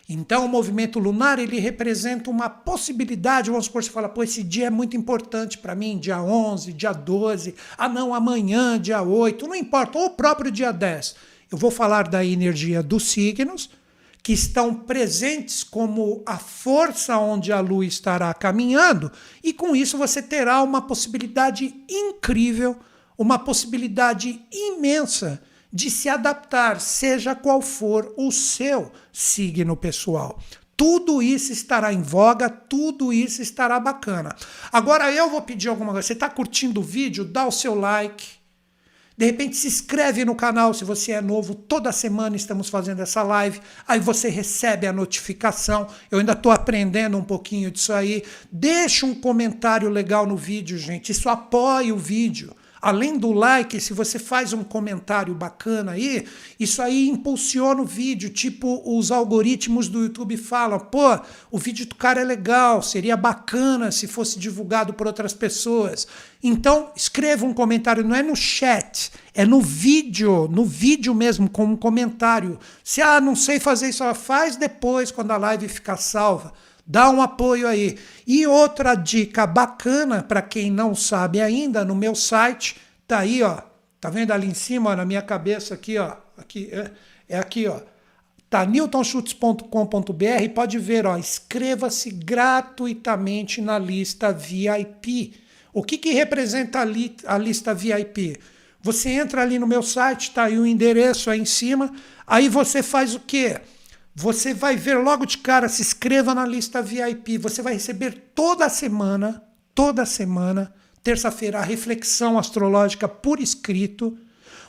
Então, o movimento lunar ele representa uma possibilidade. Vamos supor, você fala, pô, esse dia é muito importante para mim, dia 11, dia 12, ah, não, amanhã, dia 8, não importa, ou o próprio dia 10. Eu vou falar da energia dos signos, que estão presentes como a força onde a lua estará caminhando, e com isso você terá uma possibilidade incrível uma possibilidade imensa de se adaptar, seja qual for o seu signo pessoal. Tudo isso estará em voga, tudo isso estará bacana. Agora eu vou pedir alguma coisa. Você está curtindo o vídeo? Dá o seu like. De repente se inscreve no canal se você é novo. Toda semana estamos fazendo essa live. Aí você recebe a notificação. Eu ainda estou aprendendo um pouquinho disso aí. Deixa um comentário legal no vídeo, gente. Isso apoia o vídeo. Além do like, se você faz um comentário bacana aí, isso aí impulsiona o vídeo. Tipo, os algoritmos do YouTube falam: pô, o vídeo do cara é legal, seria bacana se fosse divulgado por outras pessoas. Então, escreva um comentário, não é no chat, é no vídeo, no vídeo mesmo, com um comentário. Se, ah, não sei fazer isso, faz depois, quando a live ficar salva. Dá um apoio aí. E outra dica bacana para quem não sabe ainda, no meu site, tá aí, ó. Tá vendo ali em cima, ó, na minha cabeça aqui, ó. Aqui é, é aqui, ó. Tá newtonschutz.com.br, pode ver, ó, inscreva-se gratuitamente na lista VIP. O que, que representa a, li, a lista VIP? Você entra ali no meu site, tá aí o endereço aí em cima, aí você faz o quê? Você vai ver logo de cara, se inscreva na lista VIP. Você vai receber toda semana, toda semana, terça-feira, a reflexão astrológica por escrito.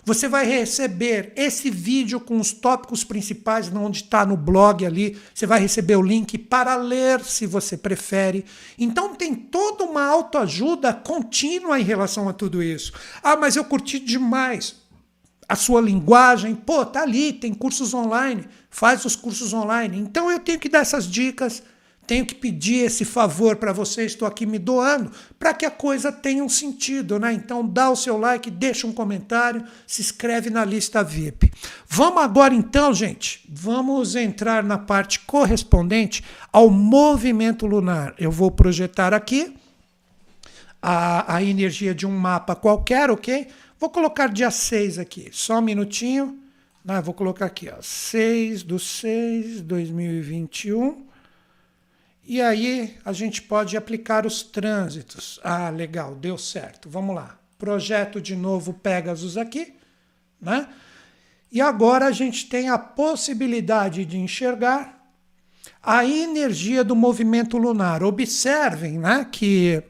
Você vai receber esse vídeo com os tópicos principais, onde está no blog ali. Você vai receber o link para ler, se você prefere. Então tem toda uma autoajuda contínua em relação a tudo isso. Ah, mas eu curti demais a sua linguagem. Pô, tá ali, tem cursos online faz os cursos online. Então eu tenho que dar essas dicas, tenho que pedir esse favor para você, estou aqui me doando, para que a coisa tenha um sentido, né? Então dá o seu like, deixa um comentário, se inscreve na lista VIP. Vamos agora então, gente, vamos entrar na parte correspondente ao movimento lunar. Eu vou projetar aqui a, a energia de um mapa qualquer, ok? Vou colocar dia 6 aqui, só um minutinho. Ah, vou colocar aqui, ó, 6 do 6 2021. E aí a gente pode aplicar os trânsitos. Ah, legal, deu certo. Vamos lá. Projeto de novo Pegasus aqui, né? E agora a gente tem a possibilidade de enxergar a energia do movimento lunar. Observem né, que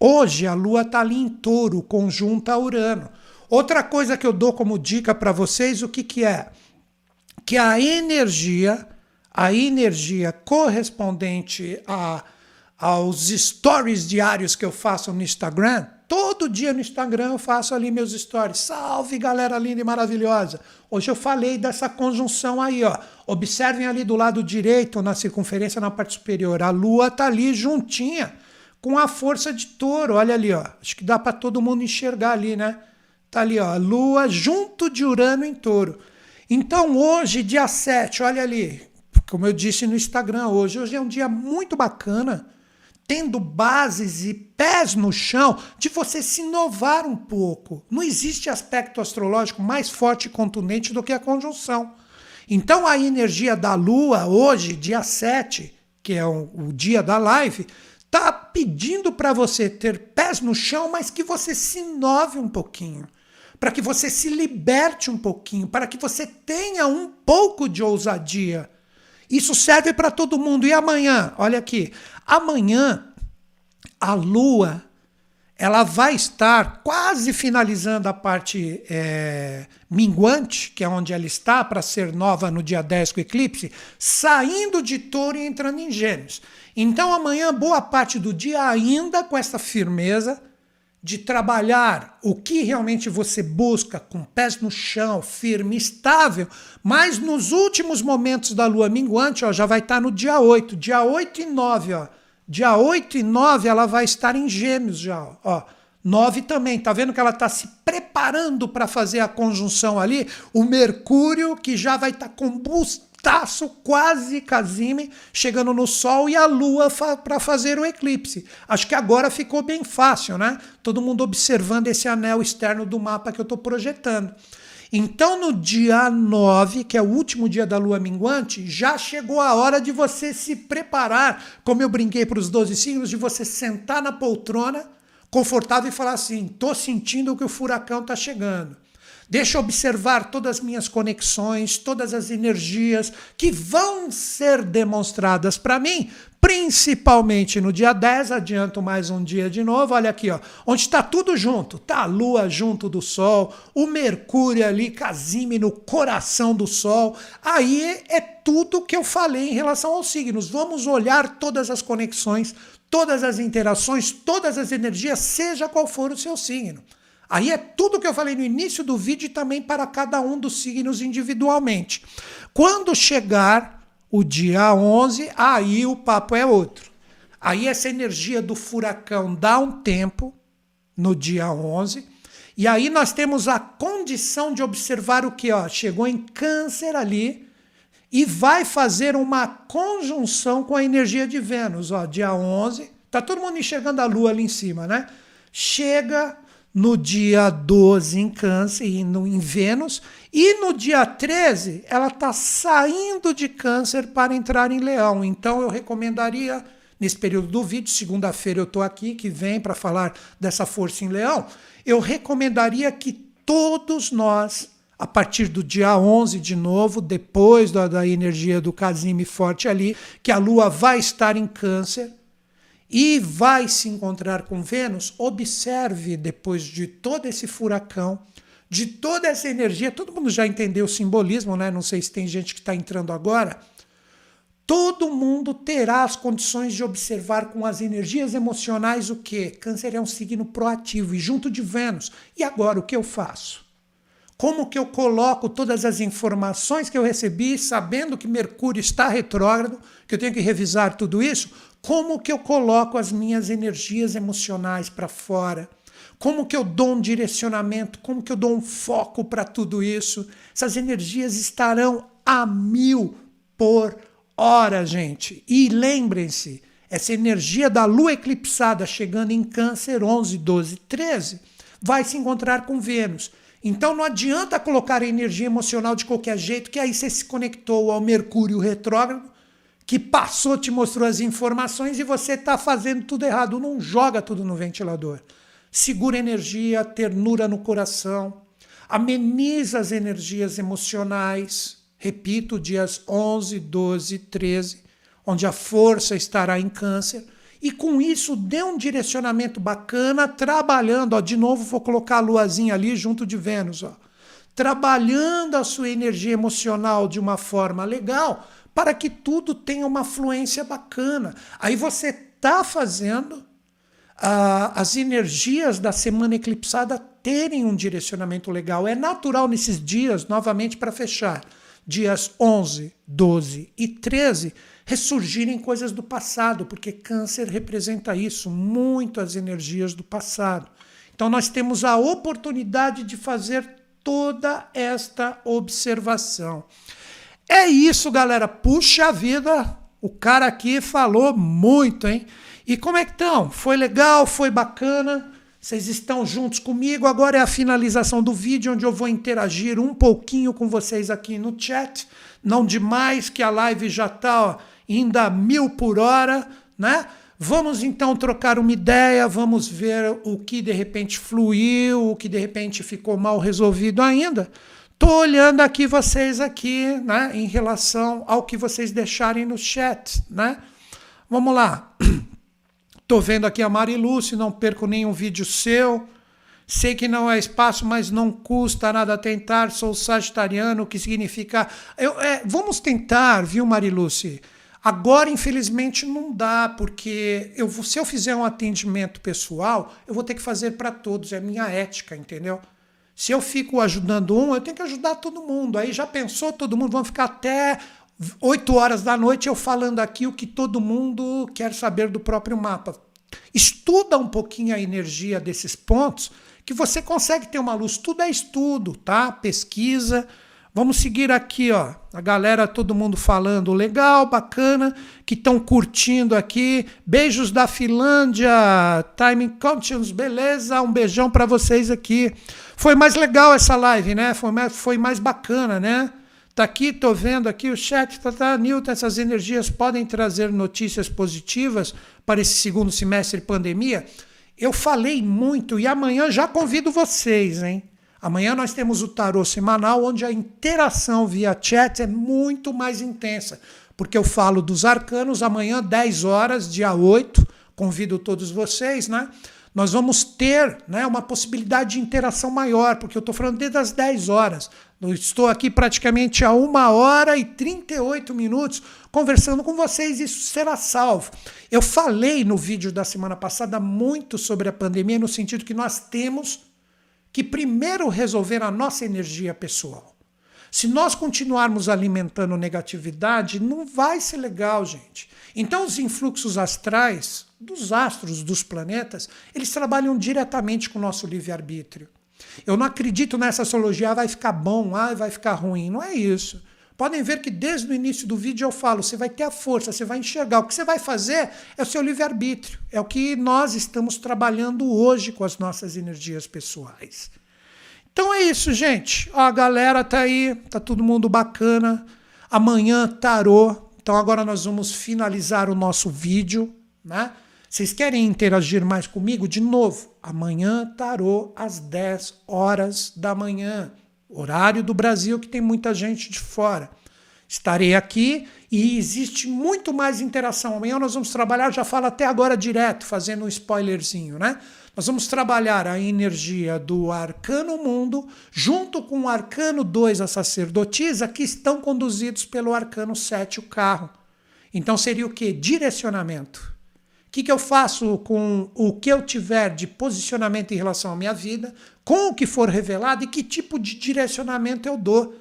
hoje a Lua está ali em touro, conjunta a Urano. Outra coisa que eu dou como dica para vocês, o que, que é? Que a energia, a energia correspondente a, aos stories diários que eu faço no Instagram, todo dia no Instagram eu faço ali meus stories. Salve, galera linda e maravilhosa. Hoje eu falei dessa conjunção aí, ó. Observem ali do lado direito, na circunferência, na parte superior. A Lua tá ali juntinha com a força de touro. Olha ali, ó. Acho que dá para todo mundo enxergar ali, né? Tá ali, ó, a Lua junto de Urano em Touro. Então hoje, dia 7, olha ali, como eu disse no Instagram hoje, hoje é um dia muito bacana, tendo bases e pés no chão, de você se inovar um pouco. Não existe aspecto astrológico mais forte e contundente do que a conjunção. Então a energia da Lua hoje, dia 7, que é o, dia da live, tá pedindo para você ter pés no chão, mas que você se inove um pouquinho para que você se liberte um pouquinho, para que você tenha um pouco de ousadia. Isso serve para todo mundo. E amanhã, olha aqui, amanhã a Lua ela vai estar quase finalizando a parte é, minguante, que é onde ela está, para ser nova no dia 10 com o eclipse, saindo de touro e entrando em gêmeos. Então amanhã, boa parte do dia ainda com essa firmeza, de trabalhar o que realmente você busca, com pés no chão, firme, estável, mas nos últimos momentos da lua minguante, ó, já vai estar no dia 8, dia 8 e 9, ó. Dia 8 e 9 ela vai estar em Gêmeos já, ó. 9 também, tá vendo que ela está se preparando para fazer a conjunção ali? O Mercúrio, que já vai estar tá combustando quase Casime chegando no Sol e a Lua fa para fazer o eclipse. Acho que agora ficou bem fácil, né? Todo mundo observando esse anel externo do mapa que eu estou projetando. Então, no dia 9, que é o último dia da lua minguante, já chegou a hora de você se preparar, como eu brinquei para os 12 signos, de você sentar na poltrona, confortável e falar assim: estou sentindo que o furacão está chegando. Deixa observar todas as minhas conexões, todas as energias que vão ser demonstradas para mim, principalmente no dia 10, adianto mais um dia de novo, olha aqui, ó, onde está tudo junto, tá a lua junto do sol, o mercúrio ali, Casime no coração do sol, aí é tudo que eu falei em relação aos signos, vamos olhar todas as conexões, todas as interações, todas as energias, seja qual for o seu signo. Aí é tudo que eu falei no início do vídeo e também para cada um dos signos individualmente. Quando chegar o dia 11, aí o papo é outro. Aí essa energia do furacão dá um tempo no dia 11. E aí nós temos a condição de observar o que ó, chegou em câncer ali e vai fazer uma conjunção com a energia de Vênus, ó, dia 11. Tá todo mundo enxergando a lua ali em cima, né? Chega no dia 12 em Câncer e no, em Vênus, e no dia 13 ela está saindo de Câncer para entrar em Leão. Então eu recomendaria, nesse período do vídeo, segunda-feira eu estou aqui, que vem para falar dessa força em Leão, eu recomendaria que todos nós, a partir do dia 11 de novo, depois da, da energia do Casime forte ali, que a Lua vai estar em Câncer, e vai se encontrar com Vênus, observe depois de todo esse furacão, de toda essa energia, todo mundo já entendeu o simbolismo, né? Não sei se tem gente que está entrando agora. Todo mundo terá as condições de observar com as energias emocionais o que? Câncer é um signo proativo e junto de Vênus. E agora o que eu faço? Como que eu coloco todas as informações que eu recebi, sabendo que Mercúrio está retrógrado, que eu tenho que revisar tudo isso? Como que eu coloco as minhas energias emocionais para fora? Como que eu dou um direcionamento? Como que eu dou um foco para tudo isso? Essas energias estarão a mil por hora, gente. E lembrem-se, essa energia da lua eclipsada chegando em Câncer 11, 12, 13 vai se encontrar com Vênus. Então não adianta colocar a energia emocional de qualquer jeito, que aí você se conectou ao Mercúrio retrógrado que passou, te mostrou as informações e você está fazendo tudo errado. Não joga tudo no ventilador. Segura energia, ternura no coração, ameniza as energias emocionais. Repito, dias 11, 12, 13, onde a força estará em câncer. E com isso, dê um direcionamento bacana, trabalhando. Ó, de novo, vou colocar a luazinha ali junto de Vênus. Ó, trabalhando a sua energia emocional de uma forma legal, para que tudo tenha uma fluência bacana. Aí você está fazendo ah, as energias da semana eclipsada terem um direcionamento legal. É natural nesses dias, novamente para fechar, dias 11, 12 e 13, ressurgirem coisas do passado, porque Câncer representa isso, muito as energias do passado. Então nós temos a oportunidade de fazer toda esta observação. É isso, galera. Puxa vida, o cara aqui falou muito, hein? E como é que estão? Foi legal? Foi bacana? Vocês estão juntos comigo? Agora é a finalização do vídeo, onde eu vou interagir um pouquinho com vocês aqui no chat. Não demais, que a live já está indo a mil por hora, né? Vamos então trocar uma ideia, vamos ver o que de repente fluiu, o que de repente ficou mal resolvido ainda. Estou olhando aqui vocês aqui, né, em relação ao que vocês deixarem no chat, né? Vamos lá. [clears throat] Estou vendo aqui a Marilúcia, não perco nenhum vídeo seu. Sei que não é espaço, mas não custa nada tentar. Sou sagitariano, o que significa. Eu, é, vamos tentar, viu, Marilúcia? Agora, infelizmente, não dá, porque eu, se eu fizer um atendimento pessoal, eu vou ter que fazer para todos. É minha ética, entendeu? Se eu fico ajudando um, eu tenho que ajudar todo mundo. Aí já pensou, todo mundo, vamos ficar até 8 horas da noite eu falando aqui o que todo mundo quer saber do próprio mapa. Estuda um pouquinho a energia desses pontos que você consegue ter uma luz. Tudo é estudo, tá? Pesquisa. Vamos seguir aqui, ó. A galera, todo mundo falando legal, bacana, que estão curtindo aqui. Beijos da Finlândia, Timing Conscience, beleza? Um beijão para vocês aqui. Foi mais legal essa live, né? Foi mais, foi mais bacana, né? Tá aqui, tô vendo aqui o chat, tá, tá, Newton, essas energias podem trazer notícias positivas para esse segundo semestre pandemia? Eu falei muito e amanhã já convido vocês, hein? Amanhã nós temos o tarô semanal, onde a interação via chat é muito mais intensa, porque eu falo dos arcanos amanhã, 10 horas, dia 8. Convido todos vocês, né? Nós vamos ter né, uma possibilidade de interação maior, porque eu estou falando desde as 10 horas. Eu estou aqui praticamente a uma hora e 38 minutos conversando com vocês, isso será salvo. Eu falei no vídeo da semana passada muito sobre a pandemia, no sentido que nós temos que primeiro resolver a nossa energia pessoal. Se nós continuarmos alimentando negatividade, não vai ser legal, gente. Então, os influxos astrais dos astros, dos planetas, eles trabalham diretamente com o nosso livre-arbítrio. Eu não acredito nessa astrologia, ah, vai ficar bom, ah, vai ficar ruim. Não é isso. Podem ver que desde o início do vídeo eu falo, você vai ter a força, você vai enxergar. O que você vai fazer é o seu livre-arbítrio. É o que nós estamos trabalhando hoje com as nossas energias pessoais. Então é isso, gente. Ó, a galera tá aí, tá todo mundo bacana. Amanhã, tarô. Então agora nós vamos finalizar o nosso vídeo, né? Vocês querem interagir mais comigo? De novo, amanhã tarô às 10 horas da manhã, horário do Brasil que tem muita gente de fora. Estarei aqui e existe muito mais interação. Amanhã nós vamos trabalhar, já falo até agora direto, fazendo um spoilerzinho, né? Nós vamos trabalhar a energia do arcano mundo junto com o arcano 2, a sacerdotisa, que estão conduzidos pelo arcano 7, o carro. Então seria o que? Direcionamento que, que eu faço com o que eu tiver de posicionamento em relação à minha vida, com o que for revelado e que tipo de direcionamento eu dou.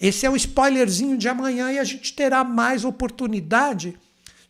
Esse é o spoilerzinho de amanhã e a gente terá mais oportunidade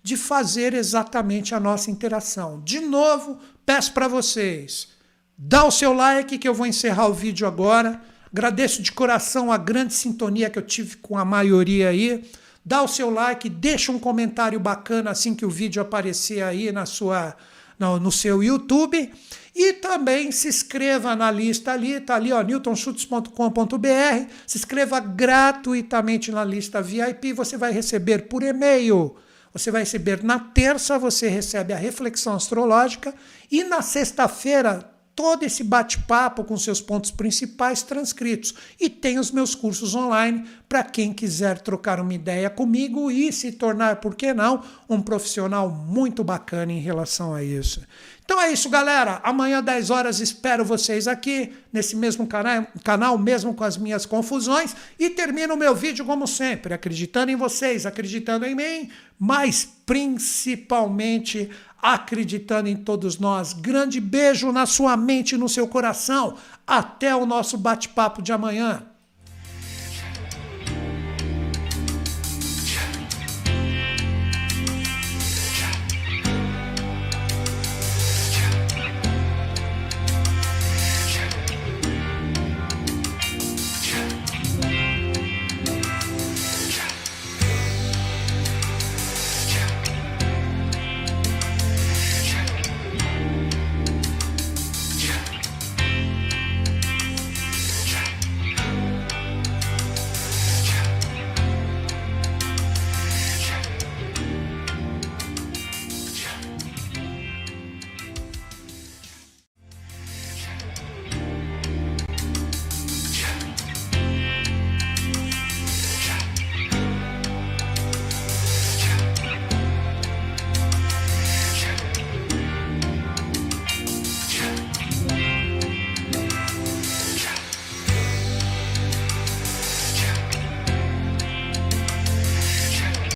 de fazer exatamente a nossa interação. De novo, peço para vocês, dá o seu like que eu vou encerrar o vídeo agora. Agradeço de coração a grande sintonia que eu tive com a maioria aí dá o seu like, deixa um comentário bacana assim que o vídeo aparecer aí na sua, no, no seu YouTube. E também se inscreva na lista ali, tá ali, ó, newtonschutz.com.br. Se inscreva gratuitamente na lista VIP, você vai receber por e-mail. Você vai receber na terça, você recebe a reflexão astrológica e na sexta-feira todo esse bate-papo com seus pontos principais transcritos. E tem os meus cursos online para quem quiser trocar uma ideia comigo e se tornar, por que não, um profissional muito bacana em relação a isso. Então é isso, galera. Amanhã, 10 horas, espero vocês aqui, nesse mesmo canal, mesmo com as minhas confusões. E termino o meu vídeo, como sempre, acreditando em vocês, acreditando em mim, mas principalmente acreditando em todos nós. Grande beijo na sua mente e no seu coração. Até o nosso bate-papo de amanhã.